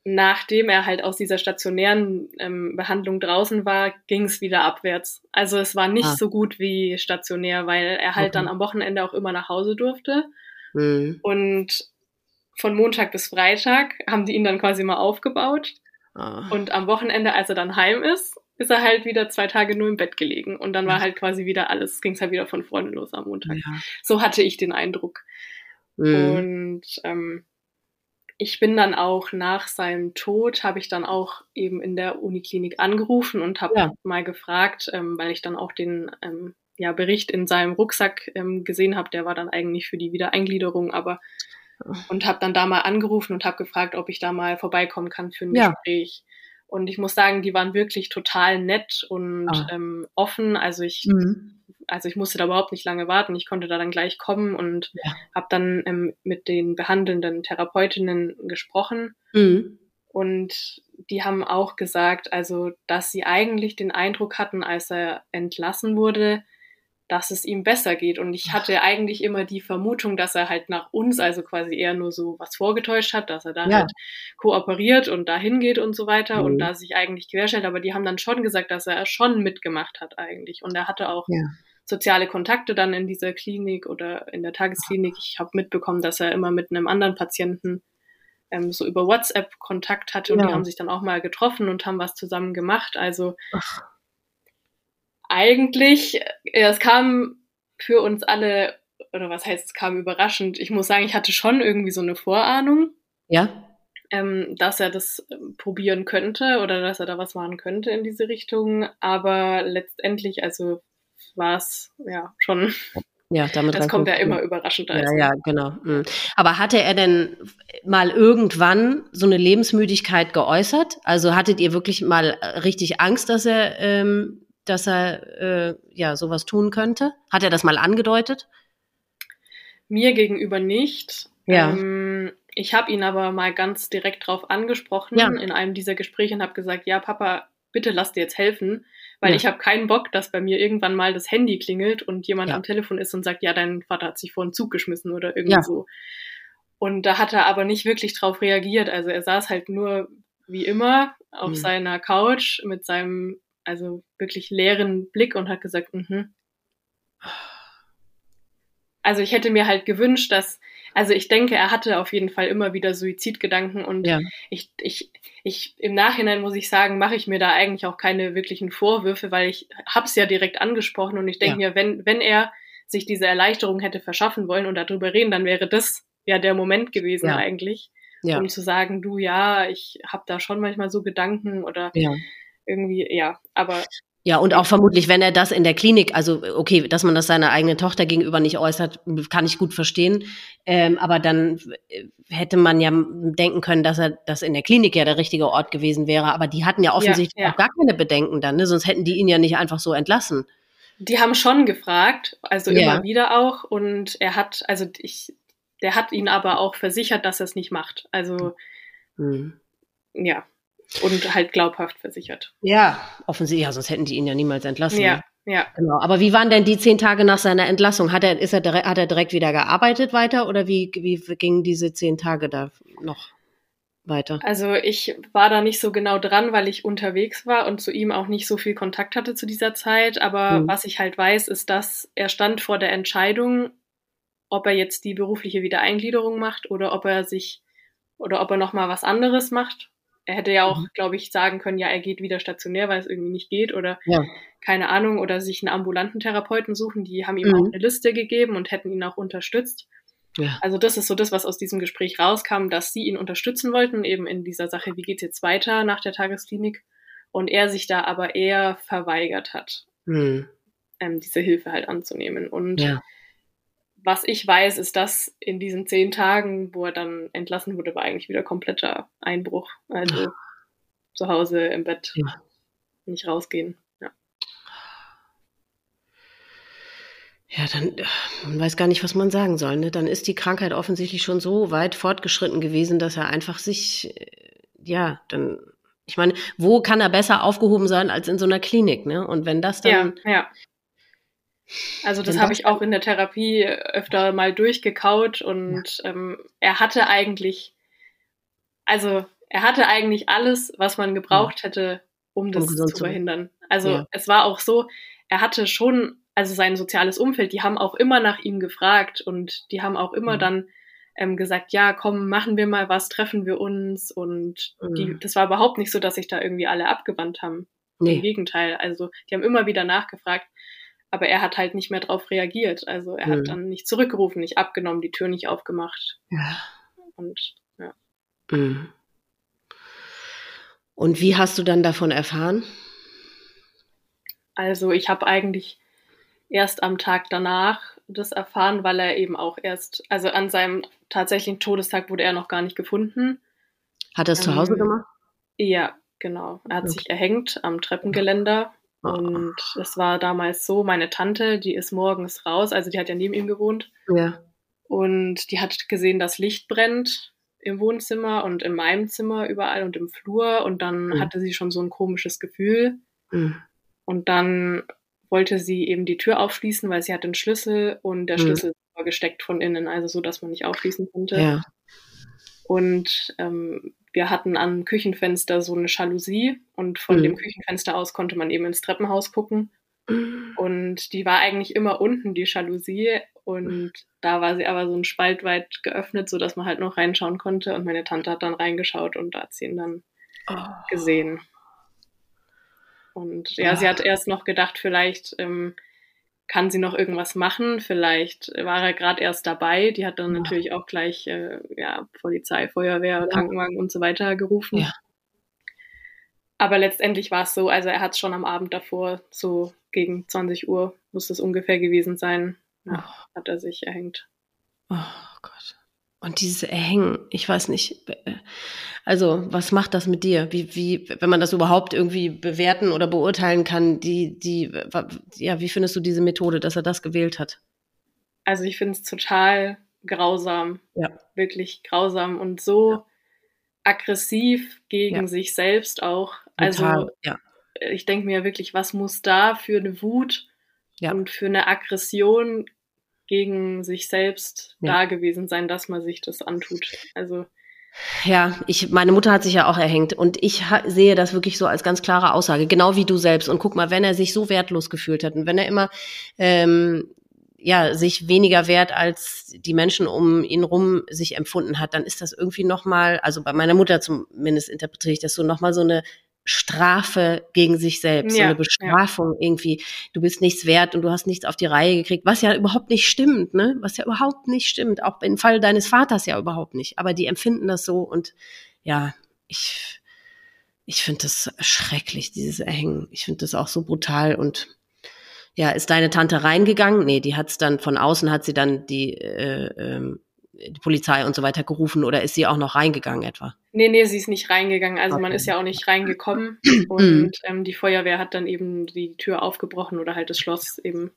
nachdem er halt aus dieser stationären ähm, Behandlung draußen war, ging es wieder abwärts. Also es war nicht ah. so gut wie stationär, weil er halt okay. dann am Wochenende auch immer nach Hause durfte. Mhm. Und von Montag bis Freitag haben die ihn dann quasi mal aufgebaut. Ah. Und am Wochenende, als er dann heim ist, ist er halt wieder zwei Tage nur im Bett gelegen. Und dann war halt quasi wieder alles, ging es halt wieder von vorne los am Montag. Ja. So hatte ich den Eindruck. Mhm. Und ähm, ich bin dann auch nach seinem Tod, habe ich dann auch eben in der Uniklinik angerufen und habe ja. mal gefragt, ähm, weil ich dann auch den ähm, ja, Bericht in seinem Rucksack ähm, gesehen habe, der war dann eigentlich für die Wiedereingliederung, aber und habe dann da mal angerufen und habe gefragt, ob ich da mal vorbeikommen kann für ein ja. Gespräch. Und ich muss sagen, die waren wirklich total nett und ah. ähm, offen. Also ich mhm also ich musste da überhaupt nicht lange warten. Ich konnte da dann gleich kommen und ja. habe dann ähm, mit den behandelnden Therapeutinnen gesprochen. Mhm. Und die haben auch gesagt, also, dass sie eigentlich den Eindruck hatten, als er entlassen wurde, dass es ihm besser geht. Und ich hatte eigentlich immer die Vermutung, dass er halt nach uns, also quasi eher nur so was vorgetäuscht hat, dass er da ja. halt kooperiert und dahin geht und so weiter mhm. und da sich eigentlich querstellt. Aber die haben dann schon gesagt, dass er schon mitgemacht hat eigentlich. Und er hatte auch ja soziale Kontakte dann in dieser Klinik oder in der Tagesklinik. Ich habe mitbekommen, dass er immer mit einem anderen Patienten ähm, so über WhatsApp Kontakt hatte und ja. die haben sich dann auch mal getroffen und haben was zusammen gemacht. Also Ach. Eigentlich, ja, es kam für uns alle, oder was heißt, es kam überraschend. Ich muss sagen, ich hatte schon irgendwie so eine Vorahnung. Ja. Ähm, dass er das ähm, probieren könnte oder dass er da was machen könnte in diese Richtung. Aber letztendlich, also war es ja schon. Ja, damit das kommt ja immer überraschend. Ja, ja, genau. Mhm. Aber hatte er denn mal irgendwann so eine Lebensmüdigkeit geäußert? Also hattet ihr wirklich mal richtig Angst, dass er, ähm, dass er äh, ja sowas tun könnte? Hat er das mal angedeutet? Mir gegenüber nicht. Ja. Ähm, ich habe ihn aber mal ganz direkt drauf angesprochen ja. in einem dieser Gespräche und habe gesagt, ja, Papa, bitte lass dir jetzt helfen weil ja. ich habe keinen Bock, dass bei mir irgendwann mal das Handy klingelt und jemand ja. am Telefon ist und sagt, ja, dein Vater hat sich vor einen Zug geschmissen oder irgendwie so. Und da hat er aber nicht wirklich drauf reagiert. Also er saß halt nur wie immer auf mhm. seiner Couch mit seinem also wirklich leeren Blick und hat gesagt, mhm. Also ich hätte mir halt gewünscht, dass also ich denke, er hatte auf jeden Fall immer wieder Suizidgedanken und ja. ich, ich, ich, im Nachhinein muss ich sagen, mache ich mir da eigentlich auch keine wirklichen Vorwürfe, weil ich hab's ja direkt angesprochen und ich denke ja. mir, wenn, wenn er sich diese Erleichterung hätte verschaffen wollen und darüber reden, dann wäre das ja der Moment gewesen ja. eigentlich, ja. um zu sagen, du ja, ich habe da schon manchmal so Gedanken oder ja. Irgendwie, ja, aber ja, und auch vermutlich, wenn er das in der Klinik, also okay, dass man das seiner eigenen Tochter gegenüber nicht äußert, kann ich gut verstehen. Ähm, aber dann hätte man ja denken können, dass er das in der Klinik ja der richtige Ort gewesen wäre. Aber die hatten ja offensichtlich ja, ja. auch gar keine Bedenken dann, ne? sonst hätten die ihn ja nicht einfach so entlassen. Die haben schon gefragt, also ja. immer wieder auch. Und er hat, also ich, der hat ihn aber auch versichert, dass er es nicht macht. Also hm. ja und halt glaubhaft versichert. Ja, offensichtlich, ja, sonst hätten die ihn ja niemals entlassen. Ja, ne? ja. Genau. Aber wie waren denn die zehn Tage nach seiner Entlassung? Hat er, ist er, hat er direkt wieder gearbeitet weiter oder wie, wie gingen diese zehn Tage da noch weiter? Also ich war da nicht so genau dran, weil ich unterwegs war und zu ihm auch nicht so viel Kontakt hatte zu dieser Zeit. Aber mhm. was ich halt weiß, ist, dass er stand vor der Entscheidung, ob er jetzt die berufliche Wiedereingliederung macht oder ob er sich oder ob er noch mal was anderes macht er hätte ja auch, mhm. glaube ich, sagen können, ja, er geht wieder stationär, weil es irgendwie nicht geht oder ja. keine Ahnung oder sich einen ambulanten Therapeuten suchen. Die haben ihm mhm. auch eine Liste gegeben und hätten ihn auch unterstützt. Ja. Also das ist so das, was aus diesem Gespräch rauskam, dass sie ihn unterstützen wollten, eben in dieser Sache, wie geht's jetzt weiter nach der Tagesklinik und er sich da aber eher verweigert hat, mhm. ähm, diese Hilfe halt anzunehmen. Und ja was ich weiß, ist, dass in diesen zehn Tagen, wo er dann entlassen wurde, war eigentlich wieder kompletter Einbruch. Also zu Hause im Bett ja. nicht rausgehen. Ja. Ja, dann, man weiß gar nicht, was man sagen soll. Ne? Dann ist die Krankheit offensichtlich schon so weit fortgeschritten gewesen, dass er einfach sich, äh, ja, dann, ich meine, wo kann er besser aufgehoben sein als in so einer Klinik, ne? Und wenn das dann. Ja. Also das habe ich auch in der Therapie öfter mal durchgekaut und ja. ähm, er hatte eigentlich, also er hatte eigentlich alles, was man gebraucht hätte, um das um zu verhindern. Also ja. es war auch so, er hatte schon also sein soziales Umfeld, die haben auch immer nach ihm gefragt und die haben auch immer mhm. dann ähm, gesagt, ja, komm, machen wir mal was, treffen wir uns und mhm. die, das war überhaupt nicht so, dass sich da irgendwie alle abgewandt haben. Nee. Im Gegenteil, also die haben immer wieder nachgefragt, aber er hat halt nicht mehr drauf reagiert. Also er mhm. hat dann nicht zurückgerufen, nicht abgenommen, die Tür nicht aufgemacht. Ja. Und ja. Mhm. Und wie hast du dann davon erfahren? Also ich habe eigentlich erst am Tag danach das erfahren, weil er eben auch erst, also an seinem tatsächlichen Todestag wurde er noch gar nicht gefunden. Hat er es ähm, zu Hause ähm, gemacht? Ja, genau. Er hat okay. sich erhängt am Treppengeländer. Oh. Und es war damals so, meine Tante, die ist morgens raus, also die hat ja neben ihm gewohnt. Ja. Und die hat gesehen, dass Licht brennt im Wohnzimmer und in meinem Zimmer überall und im Flur. Und dann mhm. hatte sie schon so ein komisches Gefühl. Mhm. Und dann wollte sie eben die Tür aufschließen, weil sie hat den Schlüssel und der mhm. Schlüssel war gesteckt von innen, also so, dass man nicht aufschließen konnte. Ja. Und ähm, wir hatten am Küchenfenster so eine Jalousie und von mhm. dem Küchenfenster aus konnte man eben ins Treppenhaus gucken. Mhm. Und die war eigentlich immer unten, die Jalousie. Und da war sie aber so ein Spalt weit geöffnet, sodass man halt noch reinschauen konnte. Und meine Tante hat dann reingeschaut und da hat sie ihn dann oh. gesehen. Und ja, Ach. sie hat erst noch gedacht, vielleicht ähm, kann sie noch irgendwas machen. Vielleicht war er gerade erst dabei. Die hat dann ja. natürlich auch gleich äh, ja, Polizei, Feuerwehr, ja. Krankenwagen und so weiter gerufen. Ja. Aber letztendlich war es so, also er hat es schon am Abend davor, so gegen 20 Uhr muss es ungefähr gewesen sein, ja, oh. hat er sich erhängt. Oh Gott. Und dieses Erhängen, ich weiß nicht, äh, also was macht das mit dir? Wie, wie, wenn man das überhaupt irgendwie bewerten oder beurteilen kann, die, die, ja, wie findest du diese Methode, dass er das gewählt hat? Also ich finde es total grausam. Ja. Wirklich grausam und so ja. aggressiv gegen ja. sich selbst auch. Total, also ja. ich denke mir wirklich, was muss da für eine Wut und für eine Aggression gegen sich selbst ja. da gewesen sein, dass man sich das antut. Also ja, ich, meine Mutter hat sich ja auch erhängt und ich sehe das wirklich so als ganz klare Aussage, genau wie du selbst. Und guck mal, wenn er sich so wertlos gefühlt hat und wenn er immer ähm, ja sich weniger wert als die Menschen um ihn rum sich empfunden hat, dann ist das irgendwie noch mal, also bei meiner Mutter zumindest interpretiere ich das so noch mal so eine Strafe gegen sich selbst, ja, so eine Bestrafung ja. irgendwie. Du bist nichts wert und du hast nichts auf die Reihe gekriegt, was ja überhaupt nicht stimmt, ne? Was ja überhaupt nicht stimmt. Auch im Fall deines Vaters ja überhaupt nicht. Aber die empfinden das so und ja, ich, ich finde das schrecklich, dieses Erhängen. Ich finde das auch so brutal und ja, ist deine Tante reingegangen? Nee, die hat's dann von außen hat sie dann die äh, ähm, die Polizei und so weiter gerufen oder ist sie auch noch reingegangen etwa? Nee, nee, sie ist nicht reingegangen. Also okay. man ist ja auch nicht reingekommen und ähm, die Feuerwehr hat dann eben die Tür aufgebrochen oder halt das Schloss eben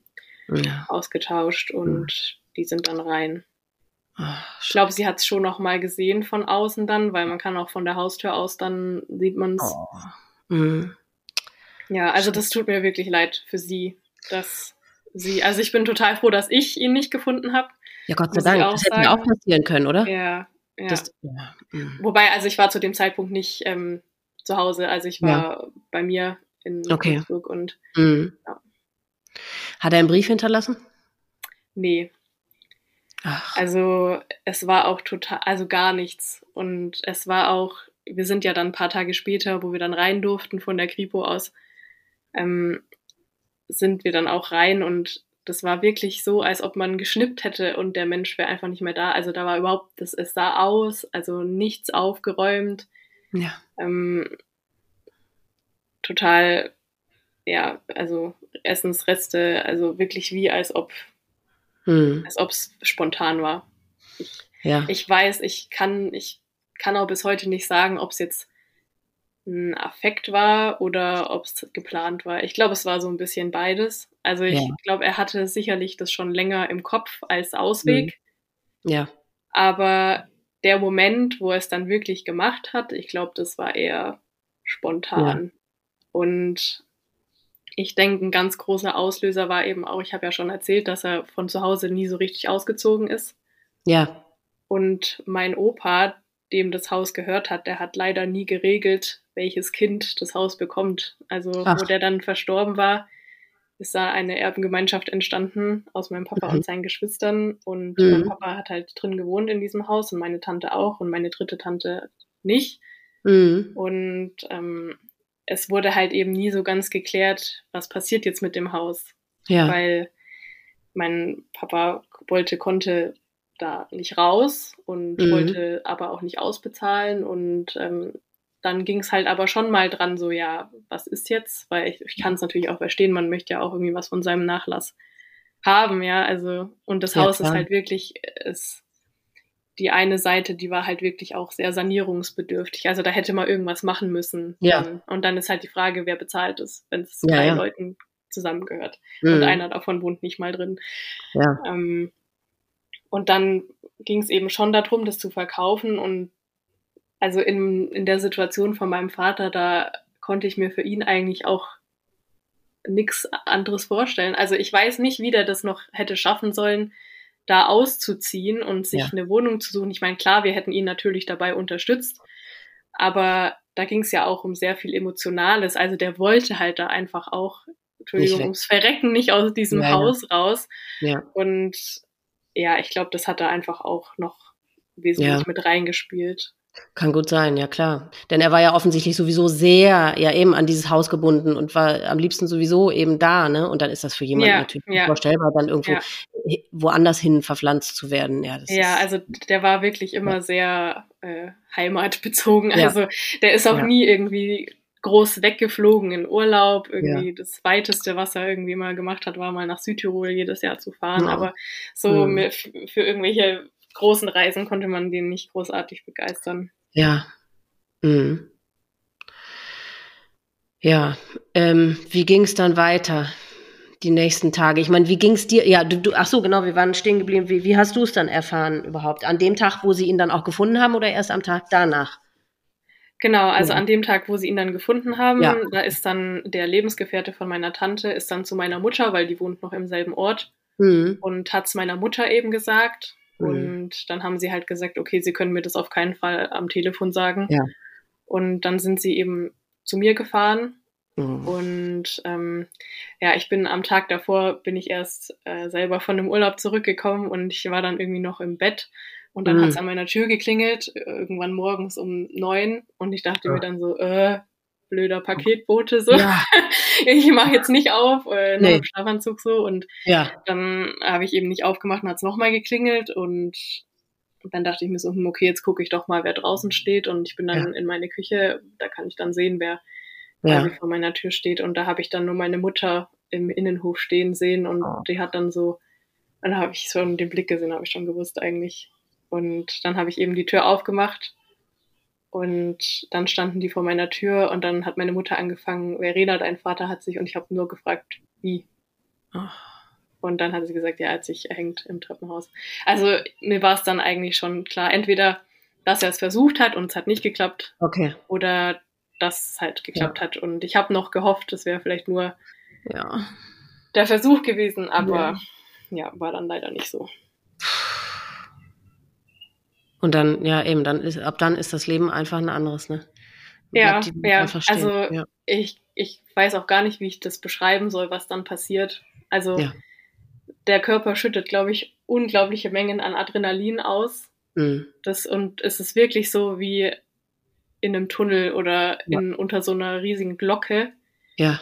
ja. ausgetauscht und mhm. die sind dann rein. Ach, ich glaube, sie hat es schon noch mal gesehen von außen dann, weil man kann auch von der Haustür aus dann sieht man es. Oh. Mhm. Ja, also das tut mir wirklich leid für sie, dass sie, also ich bin total froh, dass ich ihn nicht gefunden habe. Ja, Gott sei Dank. Das hätte mir auch passieren können, oder? Ja. ja. Das, ja. Wobei, also ich war zu dem Zeitpunkt nicht ähm, zu Hause, also ich war ja. bei mir in okay. Würzburg und mhm. Hat er einen Brief hinterlassen? Nee. Ach. Also es war auch total, also gar nichts. Und es war auch, wir sind ja dann ein paar Tage später, wo wir dann rein durften von der Kripo aus, ähm, sind wir dann auch rein und das war wirklich so, als ob man geschnippt hätte und der Mensch wäre einfach nicht mehr da. Also da war überhaupt, das, es sah aus, also nichts aufgeräumt. Ja. Ähm, total, ja, also Essensreste, also wirklich wie als ob, hm. als ob es spontan war. Ich, ja. ich weiß, ich kann, ich kann auch bis heute nicht sagen, ob es jetzt ein Affekt war oder ob es geplant war. Ich glaube, es war so ein bisschen beides. Also ich Ja. glaube, er hatte sicherlich das schon länger im Kopf als Ausweg. Ja. Aber der Moment, wo er es dann wirklich gemacht hat, ich glaube, das war eher spontan. Und ich denke, ein ganz großer Auslöser war eben auch, ich habe ja schon erzählt, dass er von zu Hause nie so richtig ausgezogen ist. Ja. Und mein Opa, dem das Haus gehört hat, der hat leider nie geregelt, welches Kind das Haus bekommt. Also Ach. wo der dann verstorben war, ist da eine Erbengemeinschaft entstanden aus meinem Papa Mhm. und seinen Geschwistern. Und Mhm. mein Papa hat halt drin gewohnt in diesem Haus und meine Tante auch und meine dritte Tante nicht. Mhm. Und ähm, es wurde halt eben nie so ganz geklärt, was passiert jetzt mit dem Haus Ja. weil mein Papa wollte, konnte da nicht raus und Mhm. wollte aber auch nicht ausbezahlen und ähm, dann ging es halt aber schon mal dran, so ja, was ist jetzt? Weil ich, ich kann es natürlich auch verstehen, man möchte ja auch irgendwie was von seinem Nachlass haben, ja, also und das Ja, Haus ist klar. halt wirklich, ist die eine Seite, die war halt wirklich auch sehr sanierungsbedürftig. Also da hätte man irgendwas machen müssen. Ja. Dann. Und dann ist halt die Frage, wer bezahlt es, wenn es Ja, drei ja. Leuten zusammengehört Mhm. und einer davon wohnt nicht mal drin. Ja. Ähm, und dann ging es eben schon darum, das zu verkaufen. Und also in, in der Situation von meinem Vater, da konnte ich mir für ihn eigentlich auch nichts anderes vorstellen. Also ich weiß nicht, wie der das noch hätte schaffen sollen, da auszuziehen und sich Ja. eine Wohnung zu suchen. Ich meine, klar, wir hätten ihn natürlich dabei unterstützt, aber da ging es ja auch um sehr viel Emotionales. Also der wollte halt da einfach auch, Entschuldigung, ums Verrecken nicht aus diesem Ja, ja. Haus raus. Ja. Und ja, ich glaube, das hat da einfach auch noch wesentlich Ja. mit reingespielt. Kann gut sein, ja klar. Denn er war ja offensichtlich sowieso sehr, ja eben an dieses Haus gebunden und war am liebsten sowieso eben da, ne? Und dann ist das für jemanden Ja, natürlich ja. vorstellbar, dann irgendwo Ja. woanders hin verpflanzt zu werden. Ja, Ja, also der war wirklich immer sehr äh, heimatbezogen. Also der ist auch nie irgendwie groß weggeflogen in Urlaub. Irgendwie das weiteste, was er irgendwie mal gemacht hat, war mal nach Südtirol jedes Jahr zu fahren. Ja. Aber so Mhm. mit, für irgendwelche großen Reisen konnte man den nicht großartig begeistern. ja. Mhm. Ja, ähm, wie ging es dann weiter? Die nächsten Tage. Ich meine, wie ging es dir? Ja, du, du, ach so, genau, wir waren stehen geblieben. Wie, wie hast du es dann erfahren überhaupt? An dem Tag, wo sie ihn dann auch gefunden haben oder erst am Tag danach? Genau, also Ja. an dem Tag, wo sie ihn dann gefunden haben, Ja. da ist dann der Lebensgefährte von meiner Tante, ist dann zu meiner Mutter, weil die wohnt noch im selben Ort Mhm. und hat es meiner Mutter eben gesagt. Mhm. Und dann haben sie halt gesagt, okay, sie können mir das auf keinen Fall am Telefon sagen. Ja. Und dann sind sie eben zu mir gefahren. Mhm. Und ähm, ja, ich bin am Tag davor, bin ich erst äh, selber von dem Urlaub zurückgekommen und ich war dann irgendwie noch im Bett. Und dann Mhm. hat's an meiner Tür geklingelt, äh, irgendwann morgens um neun. Und ich dachte Ja. mir dann so, äh, blöder Paketbote so. Ja, Ich mache jetzt nicht auf, äh, nur Nee. im Schlafanzug so. Und ja, dann habe ich eben nicht aufgemacht und hat's nochmal geklingelt. Und dann dachte ich mir so, hm, okay, jetzt gucke ich doch mal, wer draußen steht. Und ich bin dann in meine Küche, da kann ich dann sehen, wer ja. vor meiner Tür steht. Und da habe ich dann nur meine Mutter im Innenhof stehen sehen und Oh. die hat dann so, dann habe ich schon den Blick gesehen, habe ich schon gewusst eigentlich. Und dann habe ich eben die Tür aufgemacht und dann standen die vor meiner Tür und dann hat meine Mutter angefangen, Verena, dein Vater hat sich und ich habe nur gefragt, wie. Und dann hat sie gesagt, ja, er hat sich erhängt im Treppenhaus. Also mir war es dann eigentlich schon klar, entweder, dass er es versucht hat und es hat nicht geklappt Okay. oder dass es halt geklappt hat. Und ich habe noch gehofft, es wäre vielleicht nur Ja. der Versuch gewesen, aber ja. war dann leider nicht so. Und dann, ja, eben, dann ist, ab dann ist das Leben einfach ein anderes, ne? Ja, ja, also ja. ich, ich weiß auch gar nicht, wie ich das beschreiben soll, was dann passiert. Also Ja. der Körper schüttet, glaube ich, unglaubliche Mengen an Adrenalin aus. Mhm. Das, und es ist wirklich so wie in einem Tunnel oder in, unter so einer riesigen Glocke. ja,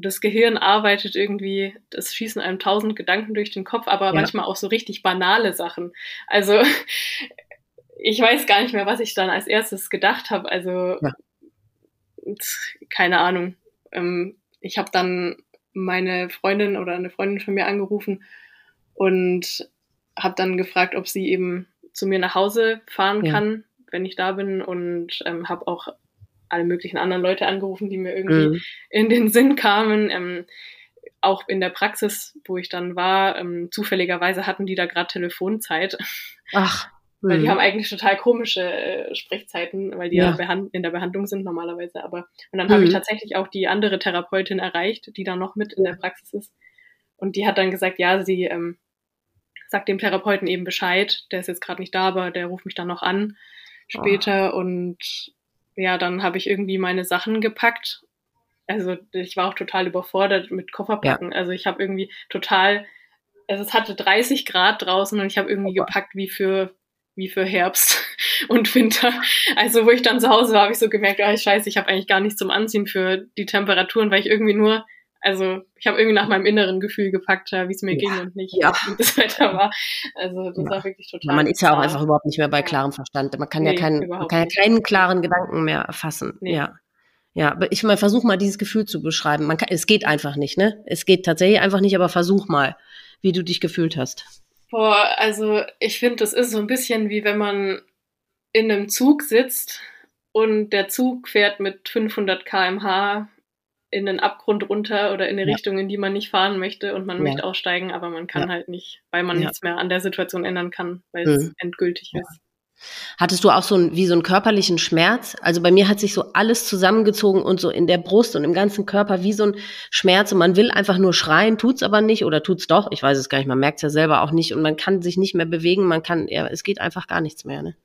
das Gehirn arbeitet irgendwie, das schießen einem tausend Gedanken durch den Kopf, aber manchmal auch so richtig banale Sachen. Also ich weiß gar nicht mehr, was ich dann als erstes gedacht habe. Also Ja. keine Ahnung. Ähm, ich habe dann meine Freundin oder eine Freundin von mir angerufen und habe dann gefragt, ob sie eben zu mir nach Hause fahren Ja. kann, wenn ich da bin und ähm, habe auch alle möglichen anderen Leute angerufen, die mir irgendwie mhm. in den Sinn kamen. Ähm, auch in der Praxis, wo ich dann war, ähm, zufälligerweise hatten die da gerade Telefonzeit. Ach. Weil die mhm. haben eigentlich total komische äh, Sprechzeiten, weil die ja, ja in der Behandlung sind normalerweise. Aber und dann mhm. habe ich tatsächlich auch die andere Therapeutin erreicht, die da noch mit in der Praxis ist. Und die hat dann gesagt, ja, sie ähm, sagt dem Therapeuten eben Bescheid, der ist jetzt gerade nicht da, aber der ruft mich dann noch an später. Oh. Und ja, dann habe ich irgendwie meine Sachen gepackt. Also ich war auch total überfordert mit Kofferpacken. Ja. Also ich habe irgendwie total, also es hatte 30 Grad draußen und ich habe irgendwie gepackt wie für wie für Herbst und Winter. Also wo ich dann zu Hause war, habe ich so gemerkt, ah, scheiße, ich habe eigentlich gar nichts zum Anziehen für die Temperaturen, weil ich irgendwie nur, also ich habe irgendwie nach meinem inneren Gefühl gepackt, wie es mir ja, ging und nicht, ja. wie das Wetter war. Also das ja. war wirklich total. Man ist ja auch einfach überhaupt nicht mehr bei klarem Verstand. Man kann nee, ja keinen, man kann ja keinen klaren Gedanken mehr erfassen. Nee. Ja. Ja, aber ich mal versuch mal dieses Gefühl zu beschreiben. Man kann, es geht einfach nicht, ne? Es geht tatsächlich einfach nicht, aber versuch mal, wie du dich gefühlt hast. Boah, also ich finde, das ist so ein bisschen wie wenn man in einem Zug sitzt und der Zug fährt mit 500 km/h in den Abgrund runter oder in eine ja. Richtung, in die man nicht fahren möchte und man ja. möchte aussteigen, aber man kann ja. halt nicht, weil man nichts mehr an der Situation ändern kann, weil es endgültig ist. Hattest du auch so ein, wie so einen körperlichen Schmerz? Also bei mir hat sich so alles zusammengezogen und so in der Brust und im ganzen Körper wie so ein Schmerz und man will einfach nur schreien, tut's aber nicht oder tut's doch. Ich weiß es gar nicht, man merkt's ja selber auch nicht und man kann sich nicht mehr bewegen, man kann, ja, es geht einfach gar nichts mehr, ne?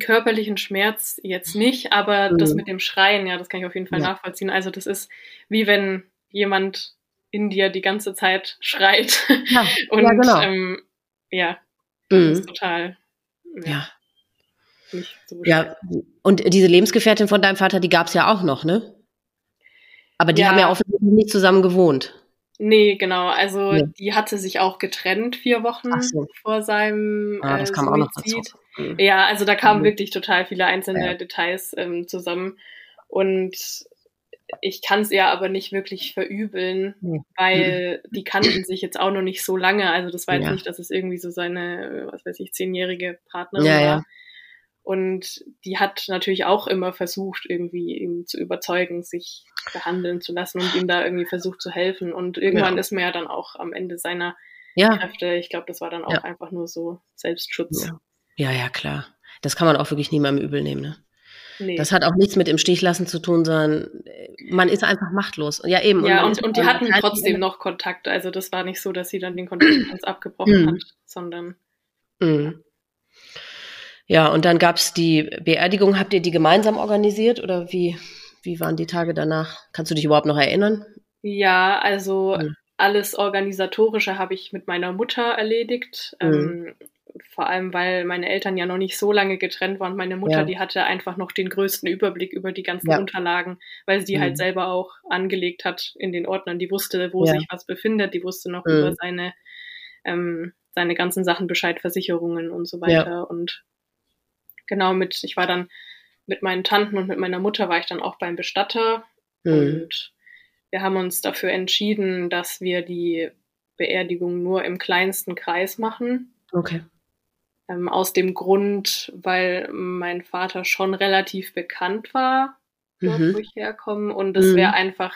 Körperlichen Schmerz jetzt nicht, aber mhm. das mit dem Schreien, ja, das kann ich auf jeden Fall ja. nachvollziehen. Also das ist wie wenn jemand in dir die ganze Zeit schreit. Ja, und ja, genau. ähm, ja das mhm. ist total ja. So ja, und diese Lebensgefährtin von deinem Vater, die gab es ja auch noch, ne? Aber die ja. haben ja offensichtlich nicht zusammen gewohnt. Nee, genau. Also nee. die hatte sich auch getrennt vier Wochen so. vor seinem ah, das äh, kam Suizid. Auch noch dazu. Mhm. Ja, also da kamen mhm. wirklich total viele einzelne ja. Details ähm, zusammen. Und ich kann es ihr aber nicht wirklich verübeln, mhm. weil die kannten sich jetzt auch noch nicht so lange. Also das war jetzt ja. nicht, dass es irgendwie so seine, was weiß ich, zehnjährige Partnerin ja, war. Ja. Und die hat natürlich auch immer versucht, irgendwie ihn zu überzeugen, sich behandeln zu lassen und ihm da irgendwie versucht zu helfen. Und irgendwann ja. ist man ja dann auch am Ende seiner ja. Kräfte. Ich glaube, das war dann auch ja. einfach nur so Selbstschutz. Ja. ja, klar. Das kann man auch wirklich niemandem übel nehmen, ne? Nee. Das hat auch nichts mit im Stich lassen zu tun, sondern äh, man ist einfach machtlos. Ja, eben. Ja, und, und, und die hatten trotzdem noch Kontakt. Also das war nicht so, dass sie dann den Kontakt ganz abgebrochen mhm. hat, sondern. Mhm. Ja, und dann gab es die Beerdigung. Habt ihr die gemeinsam organisiert oder wie, wie waren die Tage danach? Kannst du dich überhaupt noch erinnern? Ja, also mhm. alles Organisatorische habe ich mit meiner Mutter erledigt. Mhm. Ähm, vor allem, weil meine Eltern ja noch nicht so lange getrennt waren. Meine Mutter, ja. die hatte einfach noch den größten Überblick über die ganzen ja. Unterlagen, weil sie die halt mhm. halt selber auch angelegt hat in den Ordnern. Die wusste, wo ja. sich was befindet, die wusste noch mhm. über seine, ähm, seine ganzen Sachen Bescheid, Versicherungen und so weiter. Und genau mit, ich war dann mit meinen Tanten und mit meiner Mutter war ich dann auch beim Bestatter mhm. und wir haben uns dafür entschieden, dass wir die Beerdigung nur im kleinsten Kreis machen. Okay. Ähm, aus dem Grund, weil mein Vater schon relativ bekannt war, dort, mhm. wo ich herkomme. Und es wäre mhm. einfach,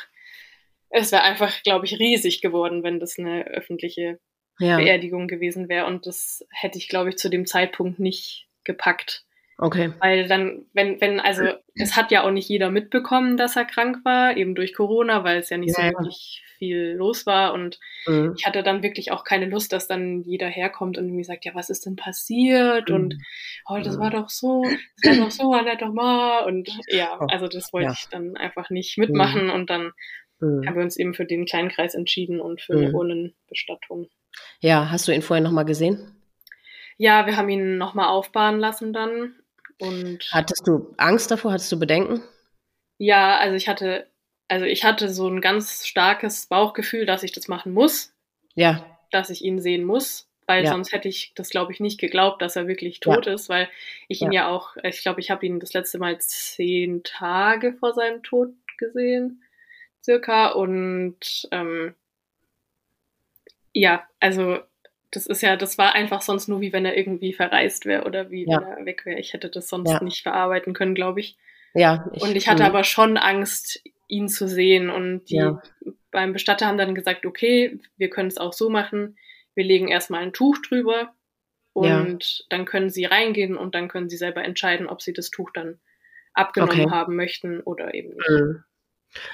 es wäre einfach, glaube ich, riesig geworden, wenn das eine öffentliche ja. Beerdigung gewesen wäre. Und das hätte ich, glaube ich, zu dem Zeitpunkt nicht gepackt. Okay. Weil dann, wenn, wenn, also es hat ja auch nicht jeder mitbekommen, dass er krank war, eben durch Corona, weil es ja nicht ja. so wirklich viel los war. Und mhm. ich hatte dann wirklich auch keine Lust, dass dann jeder herkommt und mir sagt, ja, was ist denn passiert? Mhm. Und oh, das war doch so, das war doch so, Annette doch mal. Und ja, oh. also das wollte ja. ich dann einfach nicht mitmachen. Mhm. Und dann mhm. haben wir uns eben für den kleinen Kreis entschieden und für eine mhm. Urnenbestattung. Ja, hast du ihn vorher nochmal gesehen? Ja, wir haben ihn nochmal aufbauen lassen dann. Und Hattest du Angst davor? Hattest du Bedenken? Ja, also ich hatte, also ich hatte so ein ganz starkes Bauchgefühl, dass ich das machen muss. Ja. Dass ich ihn sehen muss, weil ja. sonst hätte ich das, glaube ich, nicht geglaubt, dass er wirklich tot ja. ist, weil ich ihn ja, ja auch, ich glaube, ich habe ihn das letzte Mal zehn Tage vor seinem Tod gesehen, circa. Und ähm, ja, also das ist ja, das war einfach sonst nur wie wenn er irgendwie verreist wäre oder wie ja. wenn er weg wäre. Ich hätte das sonst ja. nicht verarbeiten können, glaube ich. Ja. Ich, und ich hatte mh. aber schon Angst, ihn zu sehen. Und die ja. beim Bestatter haben dann gesagt, okay, wir können es auch so machen. Wir legen erstmal ein Tuch drüber und dann können sie reingehen und dann können sie selber entscheiden, ob sie das Tuch dann abgenommen okay. haben möchten oder eben nicht. Mhm.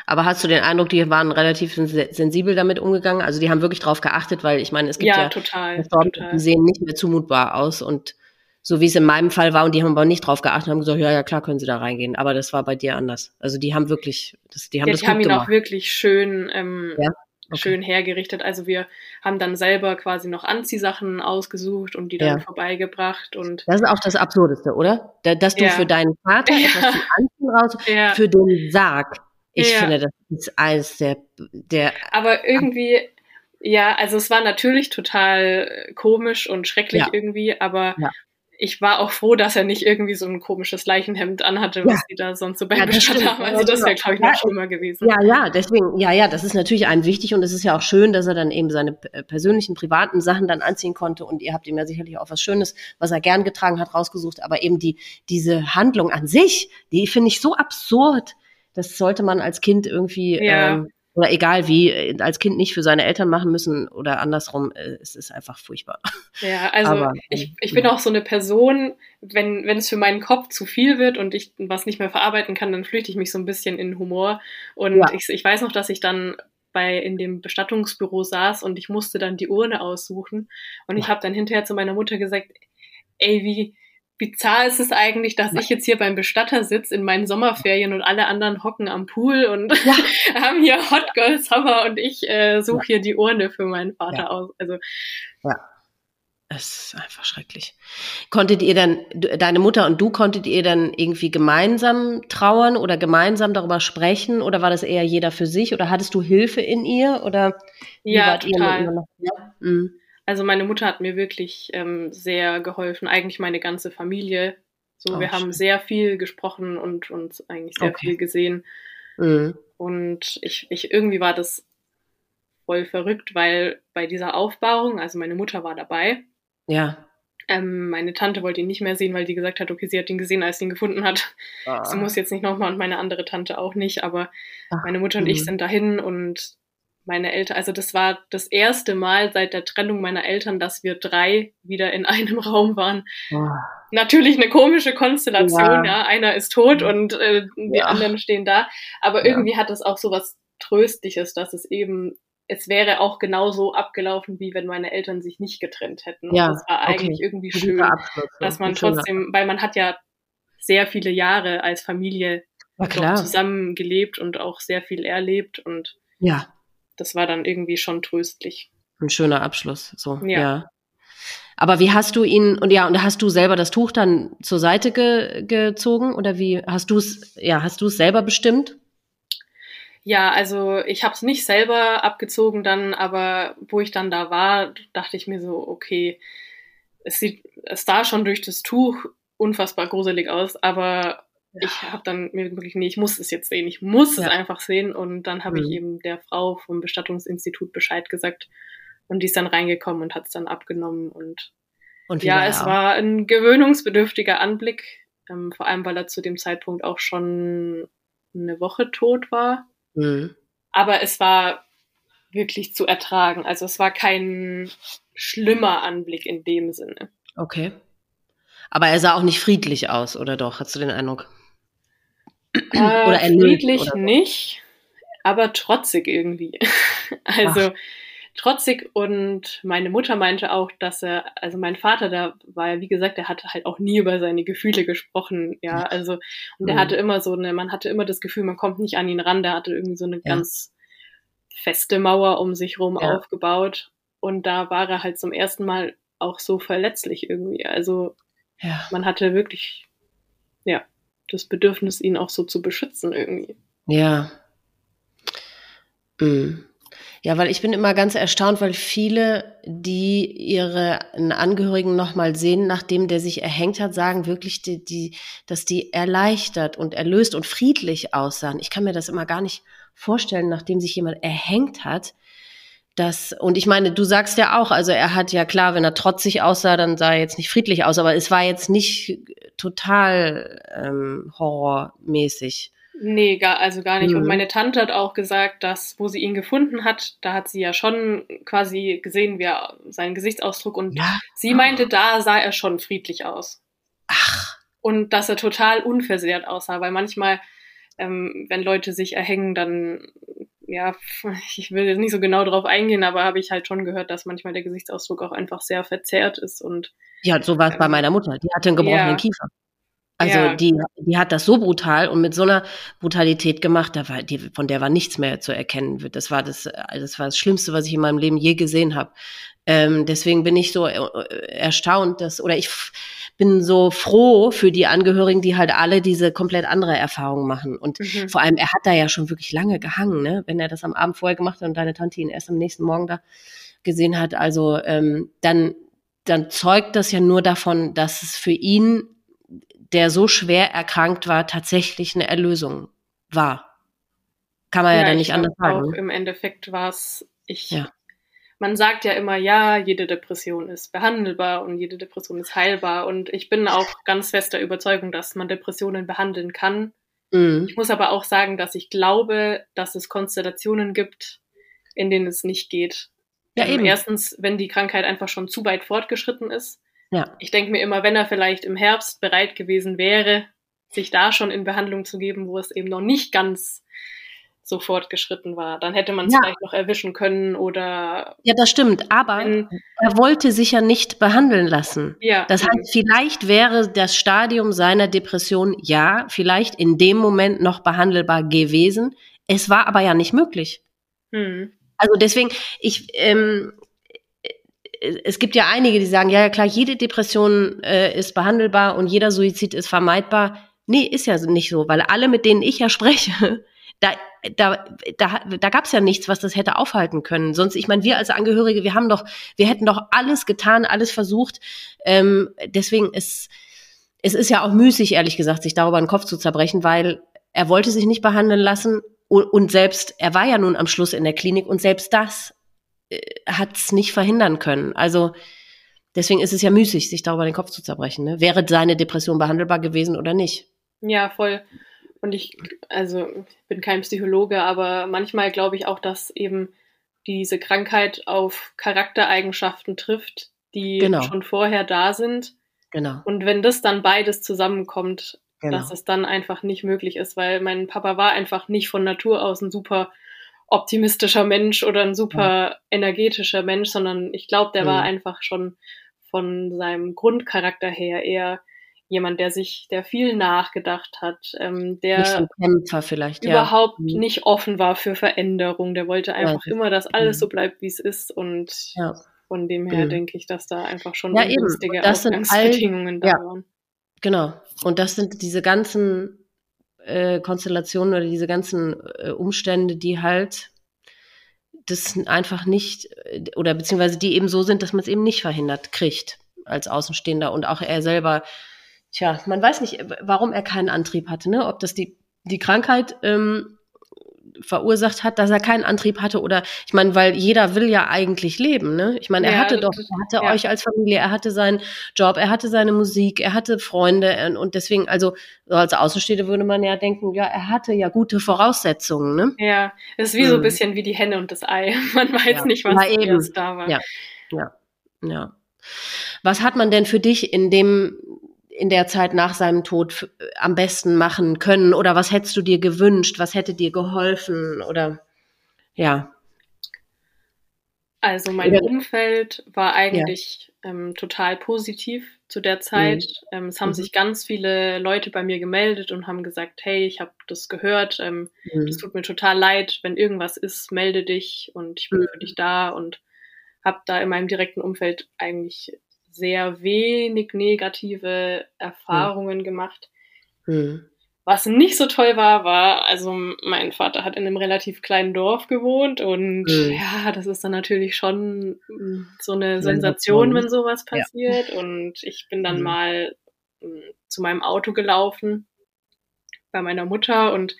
Aber hast du den Eindruck, die waren relativ sensibel damit umgegangen? Also die haben wirklich drauf geachtet, weil ich meine, es gibt ja, ja total, total. die sehen nicht mehr zumutbar aus und so wie es in meinem Fall war und die haben aber nicht drauf geachtet, haben gesagt, ja, ja, klar, können sie da reingehen. Aber das war bei dir anders. Also die haben wirklich, das, die haben ja, das die haben ihn gemacht. auch wirklich schön, ähm, ja? okay. schön hergerichtet. Also wir haben dann selber quasi noch Anziehsachen ausgesucht und die dann ja. vorbeigebracht und. Das ist auch das Absurdeste, oder? Dass du für deinen Vater etwas zum Anziehen raus, für den Sarg ich ja. finde, das ist eines der, der. Aber irgendwie, ja, also es war natürlich total komisch und schrecklich ja. irgendwie, aber ja. ich war auch froh, dass er nicht irgendwie so ein komisches Leichenhemd anhatte, was die da sonst so beibestattet haben. Also das wäre, glaube ich, noch schlimmer gewesen. Ja, ja, deswegen, ja, ja, das ist natürlich einem wichtig und es ist ja auch schön, dass er dann eben seine persönlichen, privaten Sachen dann anziehen konnte und ihr habt ihm ja sicherlich auch was Schönes, was er gern getragen hat, rausgesucht, aber eben die, diese Handlung an sich, die finde ich so absurd das sollte man als Kind irgendwie ja. ähm, oder egal wie, äh, als Kind nicht für seine Eltern machen müssen oder andersrum, äh, es ist einfach furchtbar. Ja, also Aber, ich, ich bin auch so eine Person, wenn, wenn es für meinen Kopf zu viel wird und ich was nicht mehr verarbeiten kann, dann flüchte ich mich so ein bisschen in Humor. Und ja. ich, ich weiß noch, dass ich dann bei in dem Bestattungsbüro saß und ich musste dann die Urne aussuchen. Und ich habe dann hinterher zu meiner Mutter gesagt, ey, wie, bizarr ist es eigentlich, dass ich jetzt hier beim Bestatter sitze in meinen Sommerferien und alle anderen hocken am Pool und ja. haben hier Hot Girl Summer und ich äh, suche hier die Urne für meinen Vater ja. aus. Also ja. Es ist einfach schrecklich. Konntet ihr dann, deine Mutter und du, konntet ihr dann irgendwie gemeinsam trauern oder gemeinsam darüber sprechen oder war das eher jeder für sich oder hattest du Hilfe in ihr oder ja, total. Ja? Mhm. Also meine Mutter hat mir wirklich ähm, sehr geholfen, eigentlich meine ganze Familie. So, oh, wir schön. haben sehr viel gesprochen und uns eigentlich sehr okay. viel gesehen. Mhm. Und ich, ich irgendwie war das voll verrückt, weil bei dieser Aufbauung, also meine Mutter war dabei. Ja. Ähm, meine Tante wollte ihn nicht mehr sehen, weil die gesagt hat, okay, sie hat ihn gesehen, als sie ihn gefunden hat. Ah. Sie muss jetzt nicht nochmal und meine andere Tante auch nicht, aber Ach, meine Mutter und ich mhm. sind dahin und meine Eltern, also das war das erste Mal seit der Trennung meiner Eltern, dass wir drei wieder in einem Raum waren. Oh. Natürlich eine komische Konstellation, ja. ja. Einer ist tot und äh, die ja. anderen stehen da. Aber irgendwie hat das auch so was Tröstliches, dass es eben, es wäre auch genauso abgelaufen, wie wenn meine Eltern sich nicht getrennt hätten. Und ja. das war eigentlich okay. irgendwie schön, dass man trotzdem, weil man hat ja sehr viele Jahre als Familie zusammen gelebt und auch sehr viel erlebt und ja das war dann irgendwie schon tröstlich. Ein schöner Abschluss, so, ja. ja. Aber wie hast du ihn, und ja, und hast du selber das Tuch dann zur Seite ge, gezogen oder wie hast du es, ja, hast du es selber bestimmt? Ja, also ich habe es nicht selber abgezogen dann, aber wo ich dann da war, dachte ich mir so, okay, es sieht, es sah schon durch das Tuch unfassbar gruselig aus, aber ich habe dann mir wirklich, nee, ich muss es jetzt sehen, ich muss ja. es einfach sehen. Und dann habe mhm. ich eben der Frau vom Bestattungsinstitut Bescheid gesagt und die ist dann reingekommen und hat es dann abgenommen. Und, und ja, es war ein gewöhnungsbedürftiger Anblick, ähm, vor allem weil er zu dem Zeitpunkt auch schon eine Woche tot war. Mhm. Aber es war wirklich zu ertragen. Also es war kein schlimmer Anblick in dem Sinne. Okay. Aber er sah auch nicht friedlich aus, oder doch? Hast du den Eindruck? Äh, oder friedlich oder so. nicht, aber trotzig irgendwie. also Ach. trotzig und meine Mutter meinte auch, dass er, also mein Vater, da war ja, wie gesagt, der hatte halt auch nie über seine Gefühle gesprochen, ja, also und der mhm. hatte immer so eine, man hatte immer das Gefühl, man kommt nicht an ihn ran, der hatte irgendwie so eine ja. ganz feste Mauer um sich rum ja. aufgebaut und da war er halt zum ersten Mal auch so verletzlich irgendwie, also ja. man hatte wirklich, das Bedürfnis, ihn auch so zu beschützen irgendwie. Ja. Mhm. Ja, weil ich bin immer ganz erstaunt, weil viele, die ihre Angehörigen nochmal sehen, nachdem der sich erhängt hat, sagen wirklich, die, die, dass die erleichtert und erlöst und friedlich aussahen. Ich kann mir das immer gar nicht vorstellen, nachdem sich jemand erhängt hat, das, und ich meine, du sagst ja auch, also er hat ja klar, wenn er trotzig aussah, dann sah er jetzt nicht friedlich aus, aber es war jetzt nicht total ähm, horrormäßig. Nee, gar, also gar nicht. Mhm. Und meine Tante hat auch gesagt, dass, wo sie ihn gefunden hat, da hat sie ja schon quasi gesehen, wie er, seinen Gesichtsausdruck und ja? sie meinte, da sah er schon friedlich aus. Ach. Und dass er total unversehrt aussah, weil manchmal, ähm, wenn Leute sich erhängen, dann, ja, ich will jetzt nicht so genau drauf eingehen, aber habe ich halt schon gehört, dass manchmal der Gesichtsausdruck auch einfach sehr verzerrt ist und. Ja, so war es ähm, bei meiner Mutter. Die hatte einen gebrochenen ja. Kiefer. Also ja. die, die hat das so brutal und mit so einer Brutalität gemacht, da war, die, von der war nichts mehr zu erkennen. Das war das, das war das Schlimmste, was ich in meinem Leben je gesehen habe. Ähm, deswegen bin ich so äh, erstaunt, dass, oder ich bin so froh für die Angehörigen, die halt alle diese komplett andere Erfahrungen machen. Und mhm. vor allem, er hat da ja schon wirklich lange gehangen, ne? Wenn er das am Abend vorher gemacht hat und deine Tante ihn erst am nächsten Morgen da gesehen hat. Also ähm, dann, dann zeugt das ja nur davon, dass es für ihn der so schwer erkrankt war, tatsächlich eine Erlösung war. Kann man ja, ja dann nicht anders sagen. Auch ne? Im Endeffekt war es, ich, ja. Man sagt ja immer, ja, jede Depression ist behandelbar und jede Depression ist heilbar. Und ich bin auch ganz fester Überzeugung, dass man Depressionen behandeln kann. Mhm. Ich muss aber auch sagen, dass ich glaube, dass es Konstellationen gibt, in denen es nicht geht. Ja, ähm, eben. Erstens, wenn die Krankheit einfach schon zu weit fortgeschritten ist. Ja. Ich denke mir immer, wenn er vielleicht im Herbst bereit gewesen wäre, sich da schon in Behandlung zu geben, wo es eben noch nicht ganz so fortgeschritten war, dann hätte man es ja. vielleicht noch erwischen können oder. Ja, das stimmt. Aber er wollte sich ja nicht behandeln lassen. Ja. Das heißt, vielleicht wäre das Stadium seiner Depression ja vielleicht in dem Moment noch behandelbar gewesen. Es war aber ja nicht möglich. Hm. Also deswegen, ich, ähm, es gibt ja einige, die sagen, ja, ja klar, jede Depression äh, ist behandelbar und jeder Suizid ist vermeidbar. Nee, ist ja nicht so, weil alle, mit denen ich ja spreche, da, da, da, da gab es ja nichts, was das hätte aufhalten können. Sonst, ich meine, wir als Angehörige, wir haben doch, wir hätten doch alles getan, alles versucht. Ähm, deswegen ist es ist ja auch müßig, ehrlich gesagt, sich darüber den Kopf zu zerbrechen, weil er wollte sich nicht behandeln lassen und, und selbst, er war ja nun am Schluss in der Klinik und selbst das äh, hat es nicht verhindern können. Also deswegen ist es ja müßig, sich darüber den Kopf zu zerbrechen. Ne? Wäre seine Depression behandelbar gewesen oder nicht? Ja, voll. Und ich, also bin kein Psychologe, aber manchmal glaube ich auch, dass eben diese Krankheit auf Charaktereigenschaften trifft, die genau. schon vorher da sind. Genau. Und wenn das dann beides zusammenkommt, genau. dass es dann einfach nicht möglich ist, weil mein Papa war einfach nicht von Natur aus ein super optimistischer Mensch oder ein super ja. energetischer Mensch, sondern ich glaube, der mhm. war einfach schon von seinem Grundcharakter her eher jemand, der sich, der viel nachgedacht hat, ähm, der nicht so Kämpfer vielleicht, überhaupt ja. Mhm. nicht offen war für Veränderung. Der wollte einfach ja. immer, dass alles so bleibt, wie es ist. Und ja. von dem her mhm. denke ich, dass da einfach schon ja, günstige Ausgangsbedingungen da waren. Genau. Und das sind diese ganzen äh, Konstellationen oder diese ganzen äh, Umstände, die halt das einfach nicht äh, oder beziehungsweise die eben so sind, dass man es eben nicht verhindert kriegt als Außenstehender und auch er selber. Tja, man weiß nicht, warum er keinen Antrieb hatte, ne? Ob das die die Krankheit ähm, verursacht hat, dass er keinen Antrieb hatte oder ich meine, weil jeder will ja eigentlich leben, ne? Ich meine, er ja, hatte doch, er hatte ja. euch als Familie, er hatte seinen Job, er hatte seine Musik, er hatte Freunde äh, und deswegen, also so als Außenstehender würde man ja denken, ja, er hatte ja gute Voraussetzungen, ne? Ja, es ist wie hm. so ein mhm. bisschen wie die Henne und das Ei. Man weiß ja. nicht, was eben. da war. Ja, ja, ja. Was hat man denn für dich in dem in der Zeit nach seinem Tod am besten machen können? Oder was hättest du dir gewünscht? Was hätte dir geholfen? Oder ja. Also mein Oder, Umfeld war eigentlich ja. ähm, total positiv zu der Zeit. Mhm. Ähm, es haben mhm. sich ganz viele Leute bei mir gemeldet und haben gesagt, hey, ich habe das gehört, ähm, mhm. das tut mir total leid, wenn irgendwas ist, melde dich und ich bin für mhm. dich da und habe da in meinem direkten Umfeld eigentlich sehr wenig negative Erfahrungen mhm. gemacht. Mhm. Was nicht so toll war, war, also mein Vater hat in einem relativ kleinen Dorf gewohnt und mhm. ja, das ist dann natürlich schon hm, so eine Sensation, wenn sowas passiert. Ja. Und ich bin dann mhm. mal hm, zu meinem Auto gelaufen bei meiner Mutter und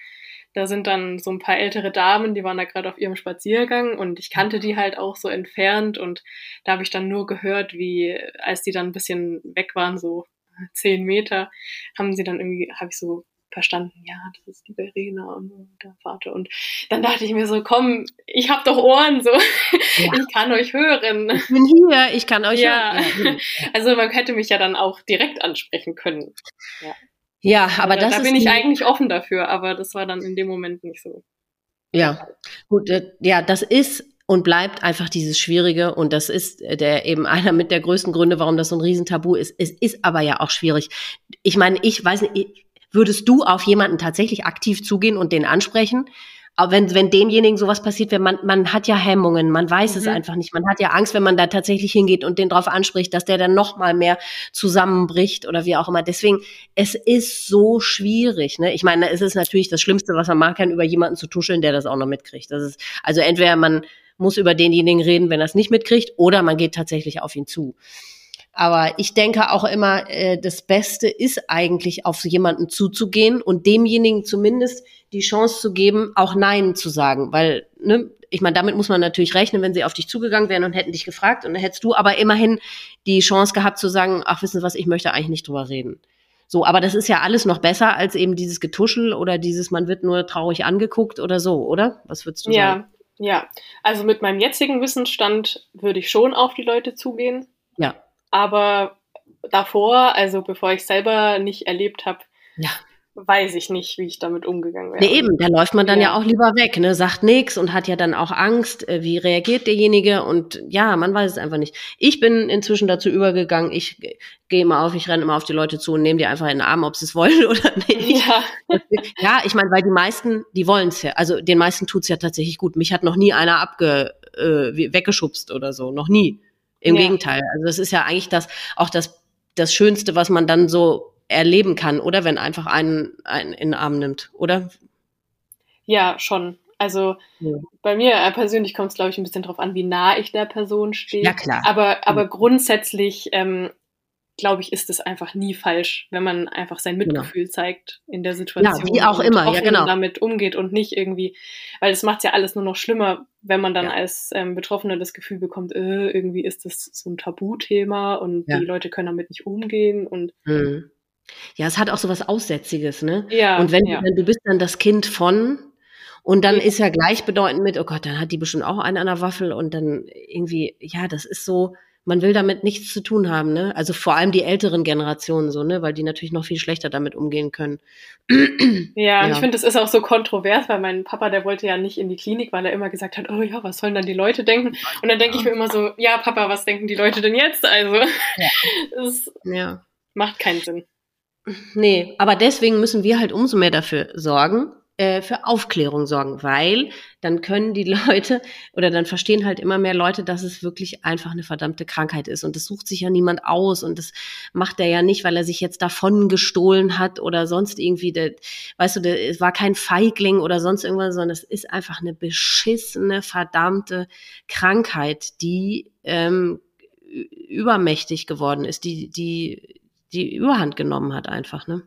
da sind dann so ein paar ältere Damen, die waren da gerade auf ihrem Spaziergang und ich kannte die halt auch so entfernt und da habe ich dann nur gehört, wie als die dann ein bisschen weg waren, so zehn Meter, haben sie dann irgendwie, habe ich so verstanden, ja, das ist die Verena und der Vater. Und dann dachte ich mir so, komm, ich habe doch Ohren, so, ja. ich kann euch hören. Ich bin hier, ich kann euch ja. hören. Also man hätte mich ja dann auch direkt ansprechen können. Ja, ja aber da, das da bin ich eigentlich offen dafür, aber das war dann in dem Moment nicht so. Ja, gut, äh, ja, das ist und bleibt einfach dieses Schwierige und das ist äh, der eben einer mit der größten Gründe, warum das so ein Riesentabu ist. Es ist aber ja auch schwierig. Ich meine, ich weiß nicht, würdest du auf jemanden tatsächlich aktiv zugehen und den ansprechen? Aber wenn, wenn demjenigen sowas passiert, wenn man, man hat ja Hemmungen, man weiß mhm. es einfach nicht. Man hat ja Angst, wenn man da tatsächlich hingeht und den drauf anspricht, dass der dann noch mal mehr zusammenbricht oder wie auch immer. Deswegen, es ist so schwierig. Ne? Ich meine, es ist natürlich das Schlimmste, was man machen kann, über jemanden zu tuscheln, der das auch noch mitkriegt. Das ist, also entweder man muss über denjenigen reden, wenn er es nicht mitkriegt, oder man geht tatsächlich auf ihn zu. Aber ich denke auch immer, äh, das Beste ist eigentlich, auf jemanden zuzugehen und demjenigen zumindest die Chance zu geben, auch Nein zu sagen. Weil, ne, ich meine, damit muss man natürlich rechnen, wenn sie auf dich zugegangen wären und hätten dich gefragt. Und dann hättest du aber immerhin die Chance gehabt zu sagen, ach, wissen Sie was, ich möchte eigentlich nicht drüber reden. So, aber das ist ja alles noch besser als eben dieses Getuschel oder dieses, man wird nur traurig angeguckt oder so, oder? Was würdest du ja, sagen? Ja, ja. Also mit meinem jetzigen Wissensstand würde ich schon auf die Leute zugehen. Ja. Aber davor, also bevor ich selber nicht erlebt habe, ja. Weiß ich nicht, wie ich damit umgegangen wäre. Nee, eben, da läuft man dann ja. ja auch lieber weg, ne, sagt nichts und hat ja dann auch Angst, äh, wie reagiert derjenige und ja, man weiß es einfach nicht. Ich bin inzwischen dazu übergegangen, ich gehe immer auf, ich renne immer auf die Leute zu und nehme die einfach in den Arm, ob sie es wollen oder nicht. Ja, ja ich meine, weil die meisten, die wollen es ja, also den meisten tut's ja tatsächlich gut. Mich hat noch nie einer abge, äh, weggeschubst oder so, noch nie. Im ja. Gegenteil. Also es ist ja eigentlich das, auch das, das Schönste, was man dann so erleben kann, oder? Wenn einfach einen, einen in den Arm nimmt, oder? Ja, schon. Also ja. bei mir äh, persönlich kommt es, glaube ich, ein bisschen drauf an, wie nah ich der Person stehe. Ja, klar. Aber, aber ja. grundsätzlich ähm, glaube ich, ist es einfach nie falsch, wenn man einfach sein genau. Mitgefühl genau. zeigt in der Situation. Ja, wie auch immer, ja, genau. damit umgeht und nicht irgendwie, weil es macht ja alles nur noch schlimmer, wenn man dann ja. als ähm, Betroffener das Gefühl bekommt, äh, irgendwie ist das so ein Tabuthema und ja. die Leute können damit nicht umgehen und mhm. Ja, es hat auch so was Aussätziges, ne? Ja. Und wenn, ja. du bist dann das Kind von und dann ist ja gleichbedeutend mit, oh Gott, dann hat die bestimmt auch einen an der Waffel und dann irgendwie, ja, das ist so, man will damit nichts zu tun haben, ne? Also vor allem die älteren Generationen so, ne? Weil die natürlich noch viel schlechter damit umgehen können. Ja, und ich finde, das ist auch so kontrovers, weil mein Papa, der wollte ja nicht in die Klinik, weil er immer gesagt hat, oh ja, was sollen dann die Leute denken? Und dann denke ich mir immer so, ja, Papa, was denken die Leute denn jetzt? Also, ja. es ja. macht keinen Sinn. Nee, aber deswegen müssen wir halt umso mehr dafür sorgen, äh, für Aufklärung sorgen, weil dann können die Leute oder dann verstehen halt immer mehr Leute, dass es wirklich einfach eine verdammte Krankheit ist. Und das sucht sich ja niemand aus und das macht er ja nicht, weil er sich jetzt davon gestohlen hat oder sonst irgendwie, der, weißt du, es war kein Feigling oder sonst irgendwas, sondern es ist einfach eine beschissene, verdammte Krankheit, die ähm, übermächtig geworden ist, die, die, die Überhand genommen hat einfach, ne?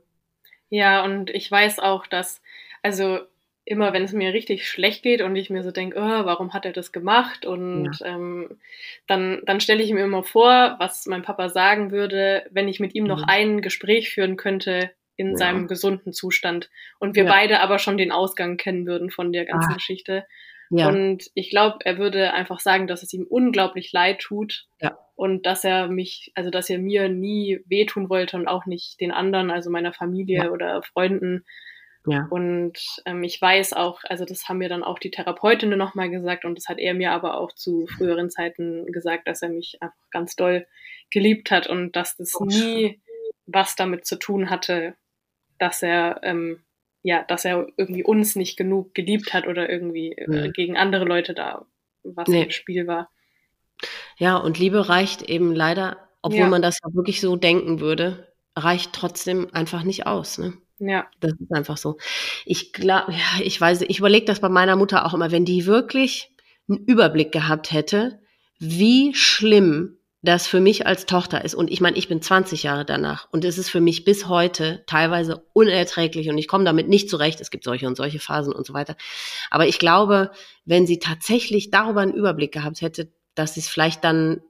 Ja, und ich weiß auch, dass also immer wenn es mir richtig schlecht geht und ich mir so denke, oh, warum hat er das gemacht? Und ja. ähm, dann, dann stelle ich mir immer vor, was mein Papa sagen würde, wenn ich mit ihm noch mhm. ein Gespräch führen könnte in ja. seinem gesunden Zustand und wir ja. beide aber schon den Ausgang kennen würden von der ganzen ah. Geschichte. Ja. Und ich glaube, er würde einfach sagen, dass es ihm unglaublich leid tut ja. Und dass er mich, also dass er mir nie wehtun wollte und auch nicht den anderen, also meiner Familie ja. oder Freunden. Ja. Und ähm, ich weiß auch, also das haben mir dann auch die Therapeutinnen nochmal gesagt und das hat er mir aber auch zu früheren Zeiten gesagt, dass er mich einfach ganz doll geliebt hat und dass das oh, nie was damit zu tun hatte, dass er ähm, ja, dass er irgendwie uns nicht genug geliebt hat oder irgendwie äh, gegen andere Leute da was nee. im Spiel war. Ja, und Liebe reicht eben leider, obwohl ja. man das ja wirklich so denken würde, reicht trotzdem einfach nicht aus. Ne? Ja. Das ist einfach so. Ich glaube, ja, ich weiß, ich überlege das bei meiner Mutter auch immer, wenn die wirklich einen Überblick gehabt hätte, wie schlimm das für mich als Tochter ist, und ich meine, ich bin 20 Jahre danach, und es ist für mich bis heute teilweise unerträglich und ich komme damit nicht zurecht. Es gibt solche und solche Phasen und so weiter. Aber ich glaube, wenn sie tatsächlich darüber einen Überblick gehabt hätte, dass sie es vielleicht dann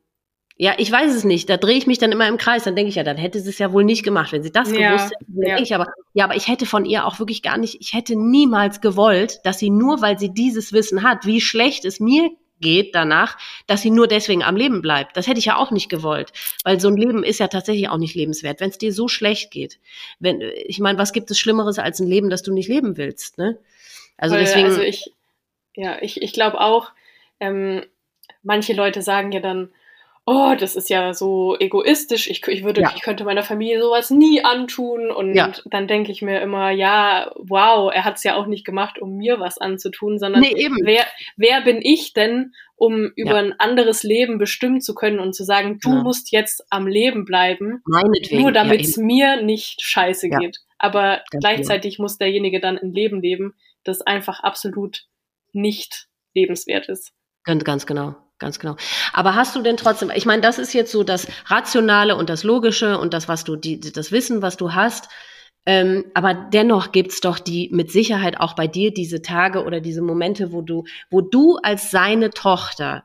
ja, ich weiß es nicht. Da drehe ich mich dann immer im Kreis. Dann denke ich ja, dann hätte sie es ja wohl nicht gemacht, wenn sie das ja, gewusst hätte. Ja. ich aber, ja, aber ich hätte von ihr auch wirklich gar nicht, ich hätte niemals gewollt, dass sie nur, weil sie dieses Wissen hat, wie schlecht es mir geht danach, dass sie nur deswegen am Leben bleibt. Das hätte ich ja auch nicht gewollt, weil so ein Leben ist ja tatsächlich auch nicht lebenswert, wenn es dir so schlecht geht. Wenn ich meine, was gibt es Schlimmeres als ein Leben, das du nicht leben willst, ne? Also weil, deswegen. Also ich, ja, ich, ich glaube auch. Ähm, manche Leute sagen ja dann, oh, das ist ja so egoistisch, ich, ich würde, ja. ich könnte meiner Familie sowas nie antun. Und ja. dann denke ich mir immer, ja, wow, er hat es ja auch nicht gemacht, um mir was anzutun, sondern nee, wer, wer bin ich denn, um über ja. ein anderes Leben bestimmen zu können und zu sagen, du musst jetzt am Leben bleiben, nur damit es mir nicht scheiße geht. Aber das gleichzeitig muss derjenige dann ein Leben leben, das einfach absolut nicht lebenswert ist. Ganz, ganz genau ganz genau. Aber hast du denn trotzdem, ich meine, das ist jetzt so das Rationale und das Logische und das, was du, die, das Wissen, was du hast. Ähm, aber dennoch gibt's doch die mit Sicherheit auch bei dir diese Tage oder diese Momente, wo du, wo du als seine Tochter,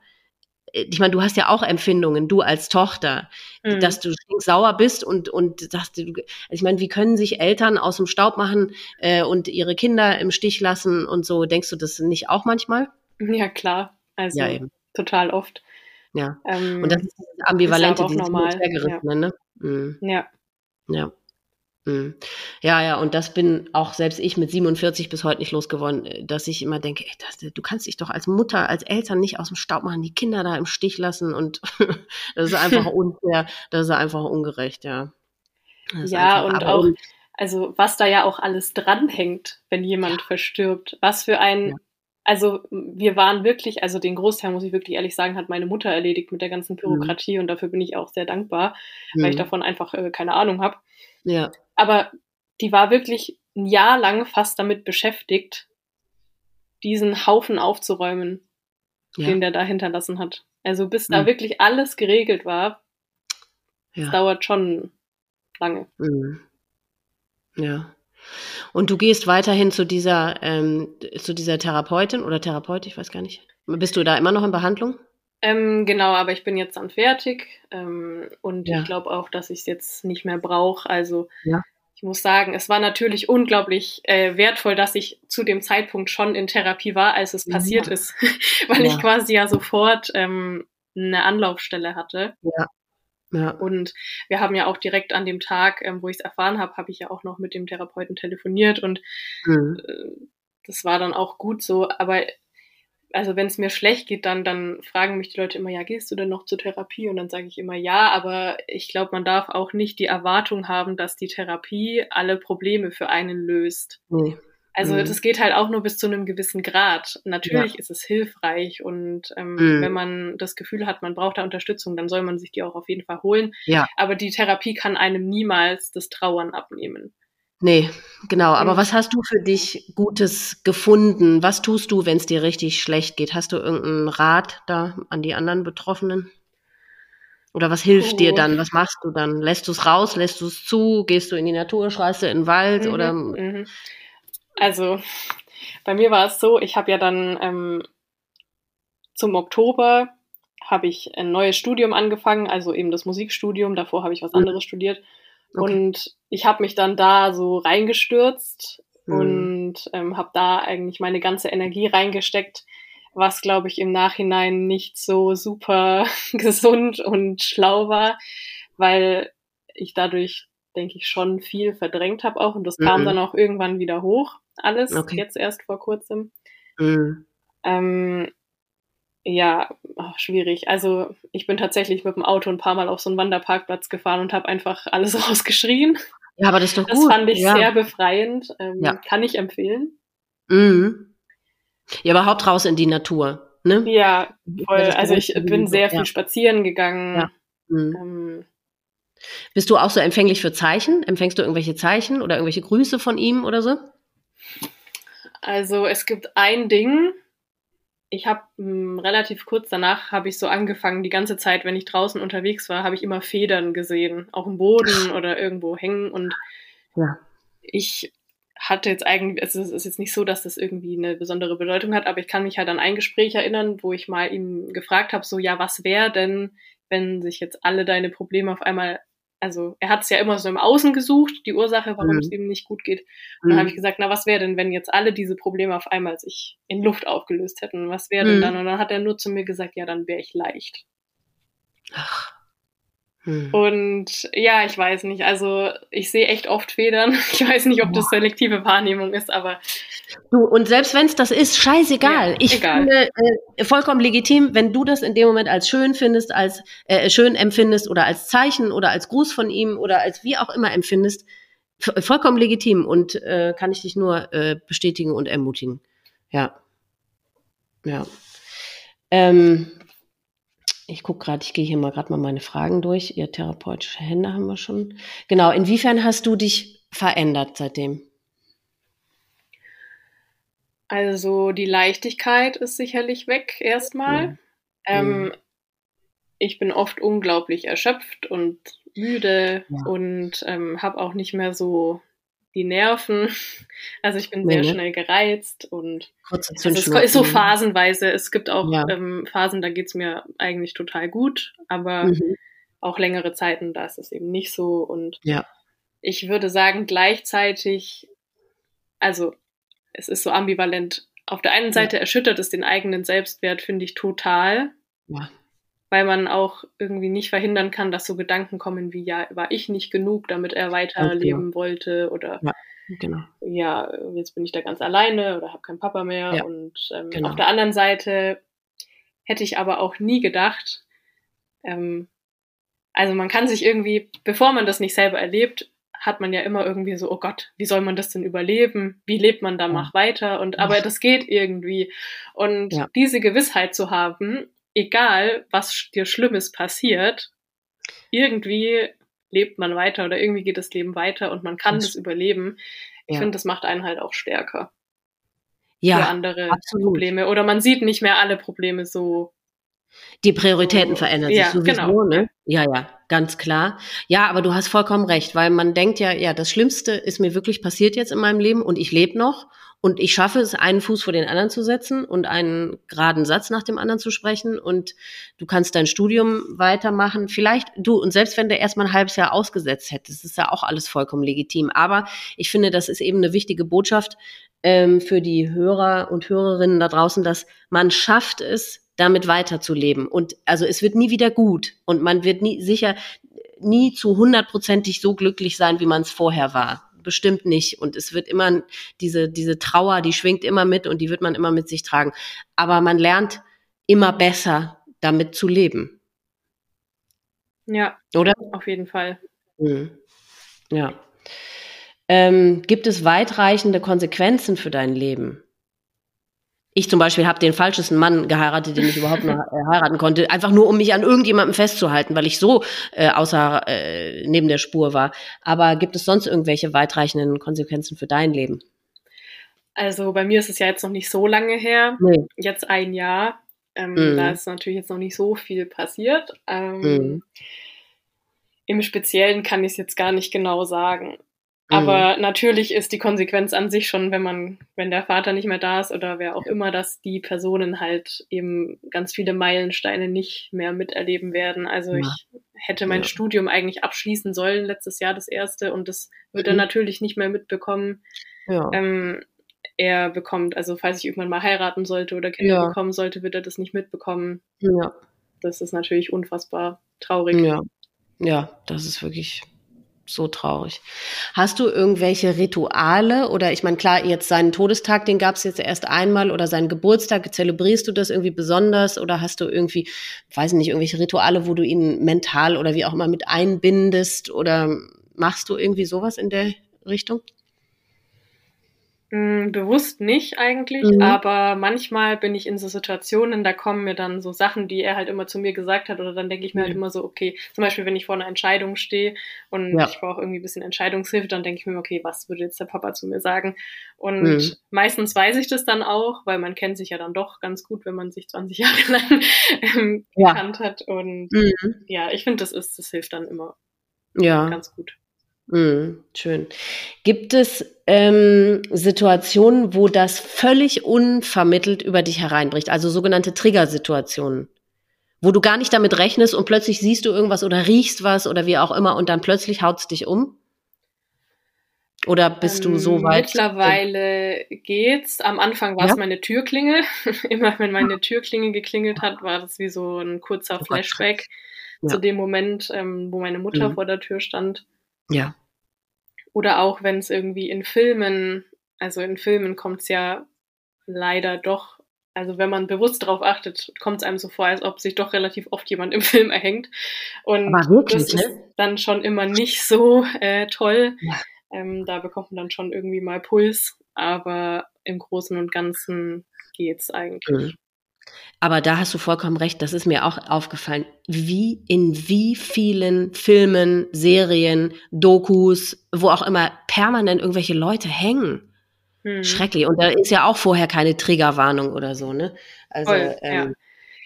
äh, ich meine, du hast ja auch Empfindungen, du als Tochter, mhm. dass du sauer bist und und sagst du, ich meine, wie können sich Eltern aus dem Staub machen äh, und ihre Kinder im Stich lassen und so? Denkst du das nicht auch manchmal? Ja klar, also ja, eben total oft. Ja. Ähm, und das ist das Ambivalente, ist dieses normal. Ja. ne? Mhm. Ja. Ja. Mhm. Ja, ja, und das bin auch selbst ich mit 47 bis heute nicht losgeworden, äh, dass ich immer denke, ey, das, du kannst dich doch als Mutter, als Eltern nicht aus dem Staub machen, die Kinder da im Stich lassen und das ist einfach unfair, das ist einfach ungerecht, ja. Ja, und auch, also was da ja auch alles dranhängt, wenn jemand ja. verstirbt, was für ein ja also wir waren wirklich, also den Großteil, muss ich wirklich ehrlich sagen, hat meine Mutter erledigt mit der ganzen mhm. Bürokratie mhm. und dafür bin ich auch sehr dankbar, mhm. weil ich mhm. davon einfach äh, keine Ahnung habe. Ja. Aber die war wirklich ein Jahr lang fast damit beschäftigt, diesen Haufen aufzuräumen, ja. den der da hinterlassen hat. Also bis mhm. da wirklich alles geregelt war, ja. das dauert schon lange. Mhm. Ja. Und du gehst weiterhin zu dieser, ähm, zu dieser Therapeutin oder Therapeut, ich weiß gar nicht. Bist du da immer noch in Behandlung? Ähm, genau, aber ich bin jetzt dann fertig ähm, und ja. ich glaube auch, dass ich es jetzt nicht mehr brauche. Also ja. ich muss sagen, es war natürlich unglaublich äh, wertvoll, dass ich zu dem Zeitpunkt schon in Therapie war, als es passiert ist, weil ich quasi ja sofort ähm, eine Anlaufstelle hatte. Ja. Ja. Und wir haben ja auch direkt an dem Tag, ähm, wo ich es erfahren habe, habe ich ja auch noch mit dem Therapeuten telefoniert und mhm. äh, das war dann auch gut so. Aber also wenn es mir schlecht geht, dann, dann fragen mich die Leute immer, ja, gehst du denn noch zur Therapie? Und dann sage ich immer ja, aber ich glaube, man darf auch nicht die Erwartung haben, dass die Therapie alle Probleme für einen löst. Nee. Also mhm. das geht halt auch nur bis zu einem gewissen Grad. Natürlich ja. ist es hilfreich und ähm, mhm. wenn man das Gefühl hat, man braucht da Unterstützung, dann soll man sich die auch auf jeden Fall holen. Ja. Aber die Therapie kann einem niemals das Trauern abnehmen. Nee, genau. Aber mhm. was hast du für dich Gutes gefunden? Was tust du, wenn es dir richtig schlecht geht? Hast du irgendeinen Rat da an die anderen Betroffenen? Oder was hilft oh. dir dann? Was machst du dann? Lässt du es raus? Lässt du es zu? Gehst du in die Natur? Schreist du in den Wald? Mhm, oder? Mhm. Also bei mir war es so, ich habe ja dann ähm, zum Oktober habe ich ein neues Studium angefangen, also eben das Musikstudium. Davor habe ich was anderes studiert. Okay. Und ich habe mich dann da so reingestürzt mhm. und ähm, habe da eigentlich meine ganze Energie reingesteckt, was, glaube ich, im Nachhinein nicht so super gesund und schlau war, weil ich dadurch, denke ich, schon viel verdrängt habe auch. Und das mhm. kam dann auch irgendwann wieder hoch alles, okay. jetzt erst vor kurzem. Mhm. Ähm, ja, ach, schwierig. Also ich bin tatsächlich mit dem Auto ein paar Mal auf so einen Wanderparkplatz gefahren und habe einfach alles rausgeschrien. Ja, aber das ist doch das gut. Das fand ich ja. sehr befreiend. Ähm, ja. Kann ich empfehlen. Mhm. Ja, überhaupt raus in die Natur. Ne? Ja, voll. Also ich bin sehr viel ja. spazieren gegangen. Mhm. Ähm, Bist du auch so empfänglich für Zeichen? Empfängst du irgendwelche Zeichen oder irgendwelche Grüße von ihm oder so? Also es gibt ein Ding, ich habe hm, relativ kurz danach habe ich so angefangen, die ganze Zeit, wenn ich draußen unterwegs war, habe ich immer Federn gesehen, auch im Boden oder irgendwo hängen. Und ja. ich hatte jetzt eigentlich, es ist jetzt nicht so, dass das irgendwie eine besondere Bedeutung hat, aber ich kann mich halt an ein Gespräch erinnern, wo ich mal ihm gefragt habe, so ja, was wäre denn, wenn sich jetzt alle deine Probleme auf einmal also er hat es ja immer so im Außen gesucht, die Ursache, warum mhm. es ihm nicht gut geht. Und mhm. dann habe ich gesagt, na, was wäre denn, wenn jetzt alle diese Probleme auf einmal sich in Luft aufgelöst hätten? Was wäre denn mhm. dann? Und dann hat er nur zu mir gesagt, ja, dann wäre ich leicht. Ach. Hm. Und ja, ich weiß nicht. Also ich sehe echt oft Federn. Ich weiß nicht, ob das selektive Wahrnehmung ist, aber. Du, und selbst wenn es das ist, scheißegal. Ja, ich egal. finde äh, vollkommen legitim, wenn du das in dem Moment als schön findest, als äh, schön empfindest oder als Zeichen oder als Gruß von ihm oder als wie auch immer empfindest, vollkommen legitim und äh, kann ich dich nur äh, bestätigen und ermutigen. Ja. Ja. Ähm, ich gucke gerade, ich gehe hier mal gerade mal meine Fragen durch. Ihr therapeutische Hände haben wir schon. Genau, inwiefern hast du dich verändert seitdem? Also die Leichtigkeit ist sicherlich weg erstmal. Mhm. Ähm, ich bin oft unglaublich erschöpft und müde ja. und ähm, habe auch nicht mehr so die Nerven. Also ich bin nee, sehr ne? schnell gereizt und also es ist so phasenweise. Es gibt auch ja. ähm, Phasen, da geht's mir eigentlich total gut, aber mhm. auch längere Zeiten, da ist es eben nicht so. Und ja. ich würde sagen, gleichzeitig, also es ist so ambivalent. Auf der einen Seite ja. erschüttert es den eigenen Selbstwert, finde ich total. Ja weil man auch irgendwie nicht verhindern kann, dass so Gedanken kommen wie, ja, war ich nicht genug, damit er weiterleben genau. wollte oder ja, genau. ja, jetzt bin ich da ganz alleine oder habe keinen Papa mehr. Ja, und ähm, genau. auf der anderen Seite hätte ich aber auch nie gedacht, ähm, also man kann sich irgendwie, bevor man das nicht selber erlebt, hat man ja immer irgendwie so, oh Gott, wie soll man das denn überleben? Wie lebt man danach ja. weiter? Und aber das geht irgendwie. Und ja. diese Gewissheit zu haben, egal was dir Schlimmes passiert, irgendwie lebt man weiter oder irgendwie geht das Leben weiter und man kann das, das überleben. Ich ja. finde, das macht einen halt auch stärker. Ja, für andere absolut. Probleme. Oder man sieht nicht mehr alle Probleme so. Die Prioritäten so, verändern sich ja, sowieso, genau. ne? Ja, ja, ganz klar. Ja, aber du hast vollkommen recht, weil man denkt ja, ja, das Schlimmste ist mir wirklich passiert jetzt in meinem Leben und ich lebe noch und ich schaffe es, einen Fuß vor den anderen zu setzen und einen geraden Satz nach dem anderen zu sprechen. Und du kannst dein Studium weitermachen. Vielleicht du, und selbst wenn du erstmal ein halbes Jahr ausgesetzt hättest, ist ja auch alles vollkommen legitim. Aber ich finde, das ist eben eine wichtige Botschaft ähm, für die Hörer und Hörerinnen da draußen, dass man schafft es, damit weiterzuleben. Und also es wird nie wieder gut. Und man wird nie sicher nie zu hundertprozentig so glücklich sein, wie man es vorher war bestimmt nicht. Und es wird immer diese, diese Trauer, die schwingt immer mit und die wird man immer mit sich tragen. Aber man lernt immer besser damit zu leben. Ja. Oder? Auf jeden Fall. Mhm. Ja. Ähm, gibt es weitreichende Konsequenzen für dein Leben? Ich zum Beispiel habe den falschesten Mann geheiratet, den ich überhaupt noch äh, heiraten konnte, einfach nur um mich an irgendjemandem festzuhalten, weil ich so äh, außer äh, neben der Spur war. Aber gibt es sonst irgendwelche weitreichenden Konsequenzen für dein Leben? Also bei mir ist es ja jetzt noch nicht so lange her, nee. jetzt ein Jahr. Ähm, mhm. Da ist natürlich jetzt noch nicht so viel passiert. Ähm, mhm. Im Speziellen kann ich es jetzt gar nicht genau sagen. Aber mhm. natürlich ist die Konsequenz an sich schon, wenn man, wenn der Vater nicht mehr da ist oder wer auch immer, dass die Personen halt eben ganz viele Meilensteine nicht mehr miterleben werden. Also ja. ich hätte mein ja. Studium eigentlich abschließen sollen, letztes Jahr das erste, und das wird mhm. er natürlich nicht mehr mitbekommen. Ja. Ähm, er bekommt, also falls ich irgendwann mal heiraten sollte oder Kinder bekommen sollte, wird er das nicht mitbekommen. Ja. Das ist natürlich unfassbar traurig. Ja. Ja, das ist wirklich so traurig. Hast du irgendwelche Rituale oder ich meine, klar, jetzt seinen Todestag, den gab es jetzt erst einmal oder seinen Geburtstag, zelebrierst du das irgendwie besonders oder hast du irgendwie, weiß nicht, irgendwelche Rituale, wo du ihn mental oder wie auch immer mit einbindest oder machst du irgendwie sowas in der Richtung? Mm, bewusst nicht eigentlich, mhm. aber manchmal bin ich in so Situationen, da kommen mir dann so Sachen, die er halt immer zu mir gesagt hat, oder dann denke ich mir halt mhm. halt immer so, okay, zum Beispiel, wenn ich vor einer Entscheidung stehe und ja. ich brauche irgendwie ein bisschen Entscheidungshilfe, dann denke ich mir, okay, was würde jetzt der Papa zu mir sagen? Und mhm. meistens weiß ich das dann auch, weil man kennt sich ja dann doch ganz gut, wenn man sich 20 Jahre lang ähm, ja. gekannt hat. Und mhm. ja, ich finde, das ist, das hilft dann immer ja. ganz gut. Mhm, schön. Gibt es ähm, Situationen, wo das völlig unvermittelt über dich hereinbricht, also sogenannte Triggersituationen, wo du gar nicht damit rechnest und plötzlich siehst du irgendwas oder riechst was oder wie auch immer und dann plötzlich haut es dich um? Oder bist du so ähm, weit? Mittlerweile geht's. Am Anfang war es ja? meine Türklingel. Immer wenn meine Türklingel geklingelt hat, war das wie so ein kurzer oh Flashback ja. zu dem Moment, ähm, wo meine Mutter mhm. vor der Tür stand. Ja. Oder auch wenn es irgendwie in Filmen, also in Filmen kommt es ja leider doch, also wenn man bewusst darauf achtet, kommt es einem so vor, als ob sich doch relativ oft jemand im Film erhängt. Und wirklich, das ist ne? dann schon immer nicht so äh, toll. Ja. Ähm, da bekommt man dann schon irgendwie mal Puls, aber im Großen und Ganzen geht's eigentlich. Aber da hast du vollkommen recht, das ist mir auch aufgefallen. Wie in wie vielen Filmen, Serien, Dokus, wo auch immer permanent irgendwelche Leute hängen. Hm. Schrecklich. Und da ist ja auch vorher keine Triggerwarnung oder so, ne? Also, Voll, ähm,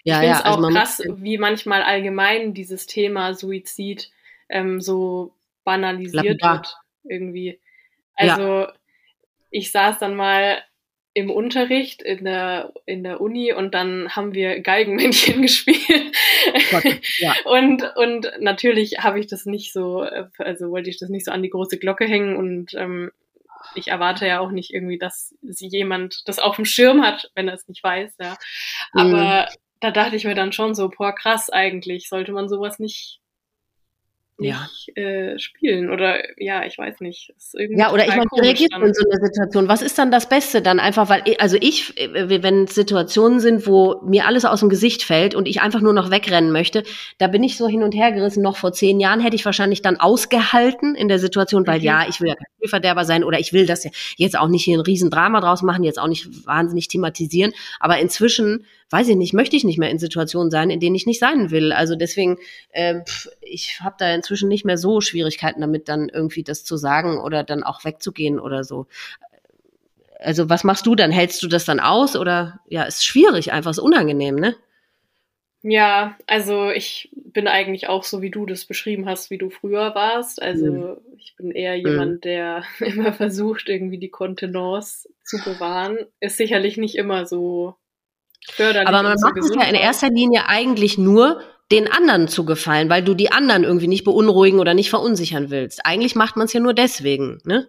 ja. ja, ich ja, also auch krass, wie manchmal allgemein dieses Thema Suizid ähm, so banalisiert wird. Irgendwie. Also, ja. ich saß dann mal im Unterricht in der, in der Uni und dann haben wir Geigenmännchen gespielt. Gott, ja. und, und natürlich habe ich das nicht so, also wollte ich das nicht so an die große Glocke hängen und ähm, ich erwarte ja auch nicht irgendwie, dass sie jemand das auf dem Schirm hat, wenn er es nicht weiß, ja. Aber mhm. da dachte ich mir dann schon so, boah, krass eigentlich, sollte man sowas nicht nicht ja. äh, spielen oder ja, ich weiß nicht. ja, oder ich meine, wie reagierst du in so einer Situation? Was ist dann das Beste dann einfach, weil, also ich, äh, wenn Situationen sind, wo mir alles aus dem Gesicht fällt und ich einfach nur noch wegrennen möchte, da bin ich so hin und her gerissen. Noch vor zehn Jahren hätte ich wahrscheinlich dann ausgehalten in der Situation, weil mhm. ja, ich will ja kein Spielverderber sein oder ich will das ja jetzt auch nicht hier ein Riesendrama draus machen, jetzt auch nicht wahnsinnig thematisieren, aber inzwischen weiß ich nicht, möchte ich nicht mehr in Situationen sein, in denen ich nicht sein will. Also deswegen, äh, ich habe da inzwischen nicht mehr so Schwierigkeiten damit, dann irgendwie das zu sagen oder dann auch wegzugehen oder so. Also was machst du dann? Hältst du das dann aus oder ja, ist schwierig, einfach ist unangenehm, ne? Ja, also ich bin eigentlich auch so, wie du das beschrieben hast, wie du früher warst. Also mhm. ich bin eher jemand, mhm. der immer versucht, irgendwie die Kontenance zu bewahren. Ist sicherlich nicht immer so Förderlich Aber man macht es ja in erster Linie eigentlich nur, den anderen zu gefallen, weil du die anderen irgendwie nicht beunruhigen oder nicht verunsichern willst. Eigentlich macht man es ja nur deswegen, ne?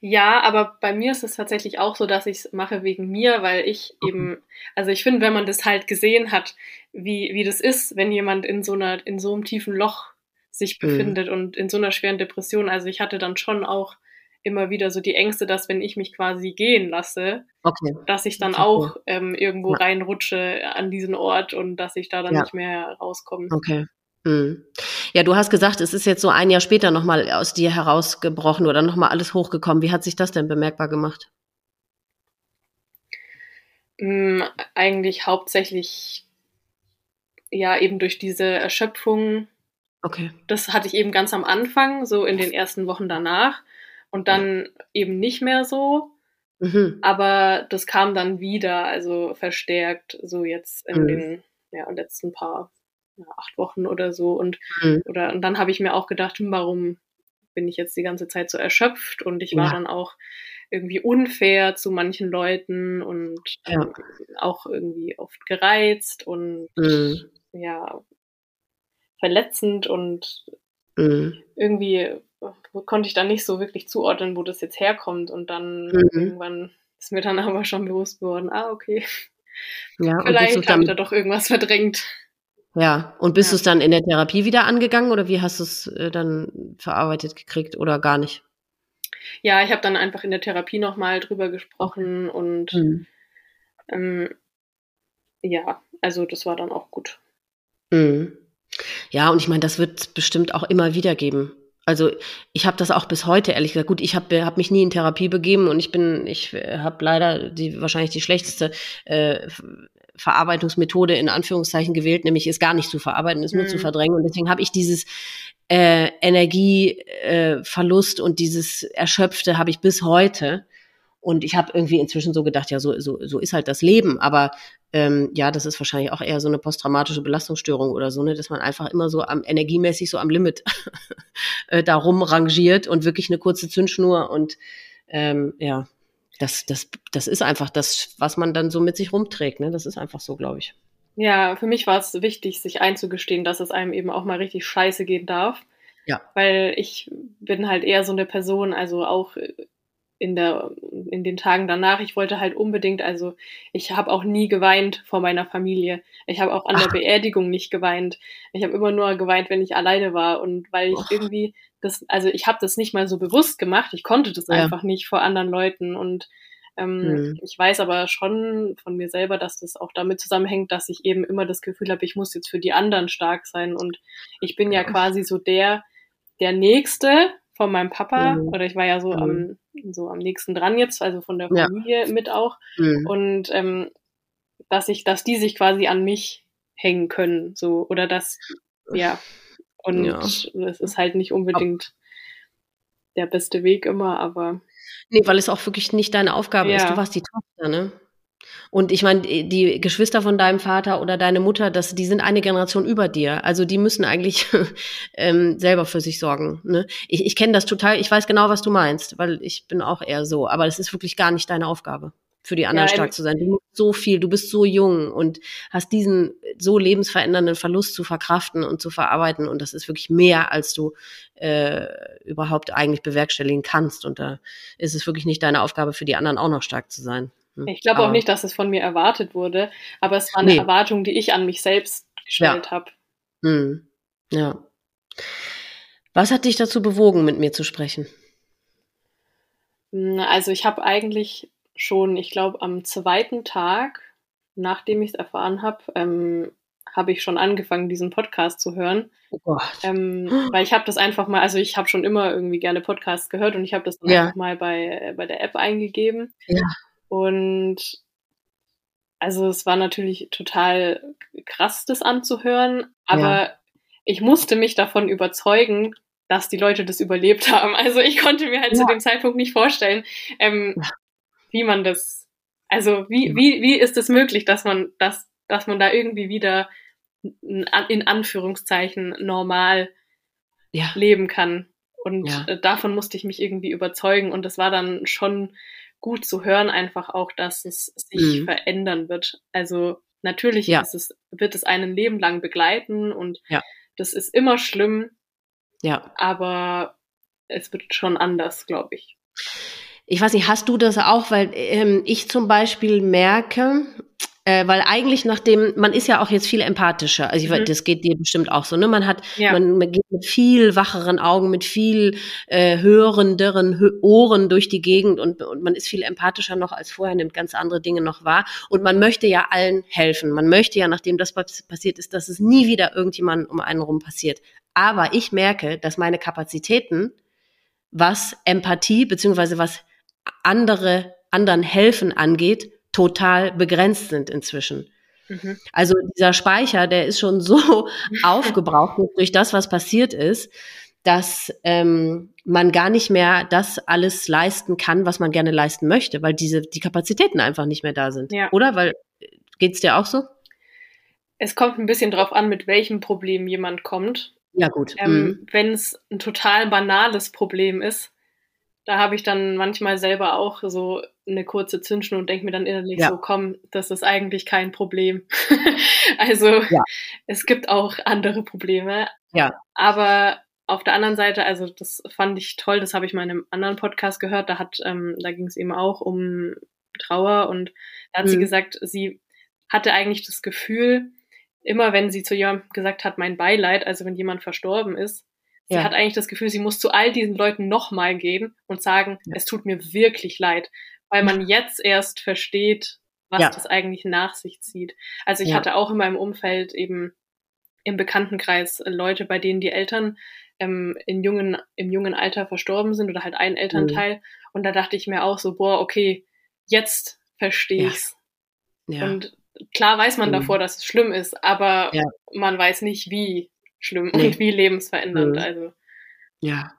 Ja, aber bei mir ist es tatsächlich auch so, dass ich es mache wegen mir, weil ich mhm. eben, also ich finde, wenn man das halt gesehen hat, wie, wie das ist, wenn jemand in so einer, in so einem tiefen Loch sich mhm. befindet mhm. und in so einer schweren Depression, also ich hatte dann schon auch immer wieder so die Ängste, dass wenn ich mich quasi gehen lasse, okay. dass ich dann okay. auch ähm, irgendwo ja. reinrutsche an diesen Ort und dass ich da dann ja. nicht mehr rauskomme. Okay. Mhm. Ja, du hast gesagt, es ist jetzt so ein Jahr später nochmal aus dir herausgebrochen oder nochmal alles hochgekommen. Wie hat sich das denn bemerkbar gemacht? Mhm, eigentlich hauptsächlich ja eben durch diese Erschöpfung. Okay. Das hatte ich eben ganz am Anfang, so in den ersten Wochen danach und dann eben nicht mehr so. Mhm. Aber das kam dann wieder, also verstärkt, so jetzt in mhm. den ja, letzten paar ja, acht Wochen oder so. Und, mhm. oder, und dann habe ich mir auch gedacht, hm, warum bin ich jetzt die ganze Zeit so erschöpft? Und ich war ja. dann auch irgendwie unfair zu manchen Leuten und ja. ähm, auch irgendwie oft gereizt und mhm. ja, verletzend und mhm. irgendwie konnte ich dann nicht so wirklich zuordnen, wo das jetzt herkommt. Und dann mhm. irgendwann ist mir dann aber schon bewusst geworden, ah, okay. Ja, Vielleicht habe ich da doch irgendwas verdrängt. Ja, und bist ja. du es dann in der Therapie wieder angegangen oder wie hast du es äh, dann verarbeitet gekriegt oder gar nicht? Ja, ich habe dann einfach in der Therapie nochmal drüber gesprochen und mhm. ähm, ja, also das war dann auch gut. Mhm. Ja, und ich meine, das wird bestimmt auch immer wieder geben. Also ich habe das auch bis heute ehrlich gesagt. Gut, ich habe hab mich nie in Therapie begeben und ich bin, ich habe leider die wahrscheinlich die schlechteste äh, Verarbeitungsmethode in Anführungszeichen gewählt, nämlich es gar nicht zu verarbeiten, es nur mhm. zu verdrängen. Und deswegen habe ich dieses äh, Energieverlust äh, und dieses Erschöpfte habe ich bis heute. Und ich habe irgendwie inzwischen so gedacht, ja, so, so, so ist halt das Leben. Aber ähm, ja, das ist wahrscheinlich auch eher so eine posttraumatische Belastungsstörung oder so, ne, dass man einfach immer so am energiemäßig so am Limit äh, darum rangiert und wirklich eine kurze Zündschnur und ähm, ja, das, das, das ist einfach das, was man dann so mit sich rumträgt, ne? Das ist einfach so, glaube ich. Ja, für mich war es wichtig, sich einzugestehen, dass es einem eben auch mal richtig scheiße gehen darf. Ja. Weil ich bin halt eher so eine Person, also auch in der in den Tagen danach, ich wollte halt unbedingt, also ich habe auch nie geweint vor meiner Familie. Ich habe auch an Ach. der Beerdigung nicht geweint. Ich habe immer nur geweint, wenn ich alleine war und weil ich Och. irgendwie das, also ich habe das nicht mal so bewusst gemacht. Ich konnte das ja. einfach nicht vor anderen Leuten und ähm, mhm. Ich weiß aber schon von mir selber, dass das auch damit zusammenhängt, dass ich eben immer das Gefühl habe, ich muss jetzt für die anderen stark sein. Und ich bin ja quasi so der, der Nächste, von meinem Papa mhm. oder ich war ja so mhm. am so am nächsten dran jetzt, also von der Familie ja. mit auch mhm. und ähm, dass ich, dass die sich quasi an mich hängen können, so oder dass ja und ja. das ist halt nicht unbedingt der beste Weg immer, aber nee, weil es auch wirklich nicht deine Aufgabe ja. ist. Du warst die Tochter, ne? Und ich meine, die Geschwister von deinem Vater oder deine Mutter, das, die sind eine Generation über dir. Also die müssen eigentlich ähm, selber für sich sorgen. Ne? Ich, ich kenne das total, ich weiß genau, was du meinst, weil ich bin auch eher so. Aber das ist wirklich gar nicht deine Aufgabe, für die anderen ja, stark zu sein. Du musst so viel, du bist so jung und hast diesen so lebensverändernden Verlust zu verkraften und zu verarbeiten. Und das ist wirklich mehr, als du äh, überhaupt eigentlich bewerkstelligen kannst. Und da ist es wirklich nicht deine Aufgabe, für die anderen auch noch stark zu sein. Hm. Ich glaube auch nicht, dass es von mir erwartet wurde, aber es war eine nee. Erwartung, die ich an mich selbst gestellt ja. habe. Hm. Ja. Was hat dich dazu bewogen, mit mir zu sprechen? Hm, also ich habe eigentlich schon, ich glaube, am zweiten Tag, nachdem ich es erfahren habe, ähm, habe ich schon angefangen, diesen Podcast zu hören. Oh Gott. Ähm, weil ich habe das einfach mal, also ich habe schon immer irgendwie gerne Podcasts gehört und ich habe das dann ja. einfach mal bei, bei der App eingegeben. Ja. Und also es war natürlich total krass, das anzuhören, aber ja. ich musste mich davon überzeugen, dass die Leute das überlebt haben. Also ich konnte mir halt ja. zu dem Zeitpunkt nicht vorstellen, ähm, ja. wie man das, also wie, wie, wie ist es möglich, dass man, dass, dass man da irgendwie wieder in Anführungszeichen normal leben kann. Und äh, davon musste ich mich irgendwie überzeugen. Und das war dann schon gut zu hören, einfach auch, dass es sich mhm. verändern wird. Also natürlich ja. es, wird es einen Leben lang begleiten und ja. das ist immer schlimm. Ja. Aber es wird schon anders, glaube ich. Ich weiß nicht, hast du das auch? Weil ähm, ich zum Beispiel merke, äh, weil eigentlich nachdem, man ist ja auch jetzt viel empathischer. Also ich, mhm. das geht dir bestimmt auch so, ne? Man hat, ja. man, man, geht mit viel wacheren Augen, mit viel äh, hörenderen Ohren durch die Gegend und, und man ist viel empathischer noch als vorher, nimmt ganz andere Dinge noch wahr. Und man möchte ja allen helfen. Man möchte ja, nachdem das passiert ist, dass es nie wieder irgendjemand um einen rum passiert. Aber ich merke, dass meine Kapazitäten, was Empathie beziehungsweise was andere anderen helfen angeht, total begrenzt sind inzwischen. Mhm. Also dieser Speicher, der ist schon so aufgebraucht durch das, was passiert ist, dass ähm, man gar nicht mehr das alles leisten kann, was man gerne leisten möchte, weil diese die Kapazitäten einfach nicht mehr da sind. Ja. Oder? Weil geht's dir auch so? Es kommt ein bisschen drauf an, mit welchem Problem jemand kommt. Ja gut. Ähm, mhm. Wenn es ein total banales Problem ist, da habe ich dann manchmal selber auch so eine kurze Zündschnur und denke mir dann innerlich ja. so, komm, das ist eigentlich kein Problem. also ja. es gibt auch andere Probleme. Ja. Aber auf der anderen Seite, also das fand ich toll, das habe ich mal in einem anderen Podcast gehört, da hat, ähm, da ging es eben auch um Trauer und da hat mhm. sie gesagt, sie hatte eigentlich das Gefühl, immer wenn sie zu jemandem gesagt hat, mein Beileid, also wenn jemand verstorben ist, Sie ja. hat eigentlich das Gefühl, sie muss zu all diesen Leuten nochmal gehen und sagen, ja. es tut mir wirklich leid, weil man jetzt erst versteht, was ja. das eigentlich nach sich zieht. Also ich hatte auch in meinem Umfeld eben im Bekanntenkreis Leute, bei denen die Eltern ähm, in jungen, im jungen Alter verstorben sind oder halt ein Elternteil. Mhm. Und da dachte ich mir auch so, boah, okay, jetzt verstehe ja. ich's. Ja. Und klar weiß man mhm. davor, dass es schlimm ist, aber ja. man weiß nicht, wie schlimm nee. und wie lebensverändernd. Mhm. Also. Ja.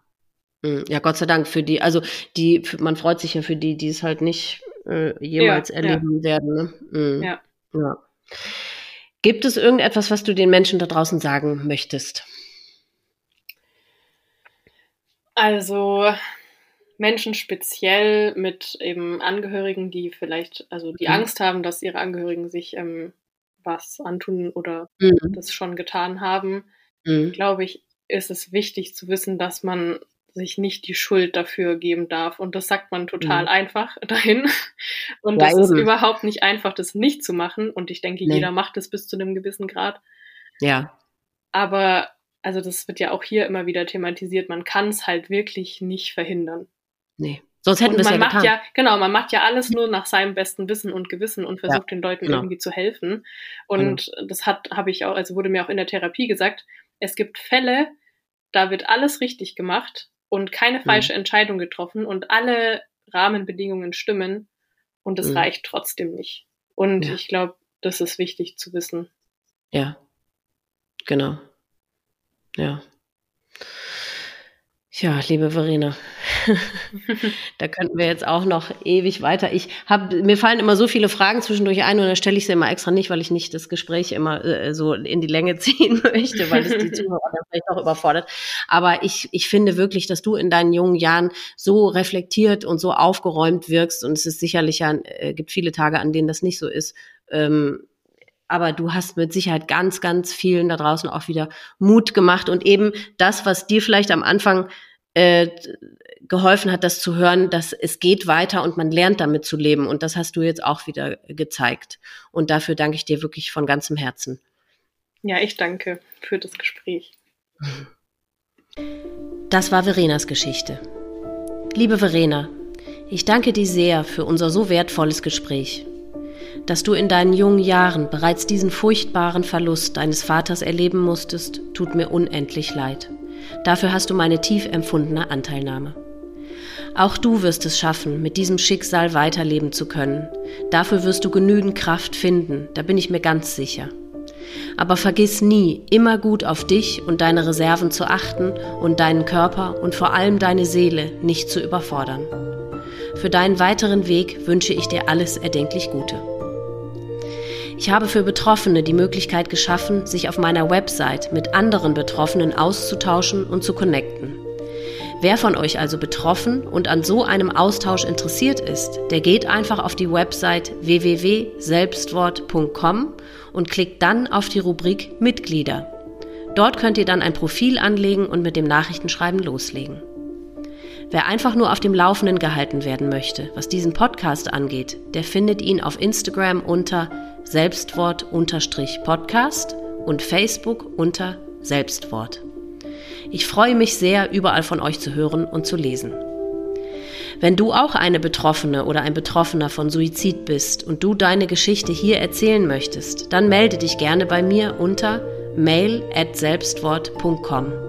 Mhm. Ja, Gott sei Dank für die, also die, man freut sich ja für die, die es halt nicht äh, jemals erleben werden. Ne? Mhm. Ja. ja. Gibt es irgendetwas, was du den Menschen da draußen sagen möchtest? Also Menschen speziell mit eben Angehörigen, die vielleicht, also die mhm. Angst haben, dass ihre Angehörigen sich ähm, was antun oder mhm. das schon getan haben, mhm. glaube ich, ist es wichtig zu wissen, dass man sich nicht die Schuld dafür geben darf. Und das sagt man total mhm. einfach dahin. Und ja, ist überhaupt nicht einfach, das nicht zu machen. Und ich denke, nee. jeder macht es bis zu einem gewissen Grad. Ja. Aber, also das wird ja auch hier immer wieder thematisiert, man kann es halt wirklich nicht verhindern. Nee. Sonst hätten wir es ja macht getan. ja Genau, man macht ja alles nur nach seinem besten Wissen und Gewissen und versucht ja, den Leuten genau. irgendwie zu helfen. Und genau. das hat, habe ich auch, also wurde mir auch in der Therapie gesagt, es gibt Fälle, da wird alles richtig gemacht und keine mhm. falsche mhm. Entscheidung getroffen und alle Rahmenbedingungen stimmen und es mhm. reicht trotzdem nicht. Und ja. ich glaube, das ist wichtig zu wissen. Ja, genau. Ja. Ja, liebe Verena, da könnten wir jetzt auch noch ewig weiter. Ich habe mir fallen immer so viele Fragen zwischendurch ein und dann stelle ich sie immer extra nicht, weil ich nicht das Gespräch immer äh, so in die Länge ziehen möchte, weil es die Zuhörer vielleicht auch überfordert. Aber ich, ich finde wirklich, dass du in deinen jungen Jahren so reflektiert und so aufgeräumt wirkst und es ist sicherlich ja, äh, gibt viele Tage, an denen das nicht so ist. Ähm, aber du hast mit Sicherheit ganz, ganz vielen da draußen auch wieder Mut gemacht und eben das, was dir vielleicht am Anfang äh, geholfen hat, das zu hören, dass es geht weiter und man lernt damit zu leben. Und das hast du jetzt auch wieder gezeigt. Und dafür danke ich dir wirklich von ganzem Herzen. Ja, ich danke für das Gespräch. Das war Verenas Geschichte. Liebe Verena, ich danke dir sehr für unser so wertvolles Gespräch dass du in deinen jungen Jahren bereits diesen furchtbaren Verlust deines Vaters erleben musstest, tut mir unendlich leid. Dafür hast du meine tief empfundene Anteilnahme. Auch du wirst es schaffen, mit diesem Schicksal weiterleben zu können. Dafür wirst du genügend Kraft finden, da bin ich mir ganz sicher. Aber vergiss nie, immer gut auf dich und deine Reserven zu achten und deinen Körper und vor allem deine Seele nicht zu überfordern. Für deinen weiteren Weg wünsche ich dir alles erdenklich Gute. Ich habe für Betroffene die Möglichkeit geschaffen, sich auf meiner Website mit anderen Betroffenen auszutauschen und zu connecten. Wer von euch also betroffen und an so einem Austausch interessiert ist, der geht einfach auf die Website www.selbstwort.com und klickt dann auf die Rubrik Mitglieder. Dort könnt ihr dann ein Profil anlegen und mit dem Nachrichtenschreiben loslegen. Wer einfach nur auf dem Laufenden gehalten werden möchte, was diesen Podcast angeht, der findet ihn auf Instagram unter Selbstwort-Podcast und Facebook unter Selbstwort. Ich freue mich sehr, überall von euch zu hören und zu lesen. Wenn du auch eine Betroffene oder ein Betroffener von Suizid bist und du deine Geschichte hier erzählen möchtest, dann melde dich gerne bei mir unter mail@selbstwort.com.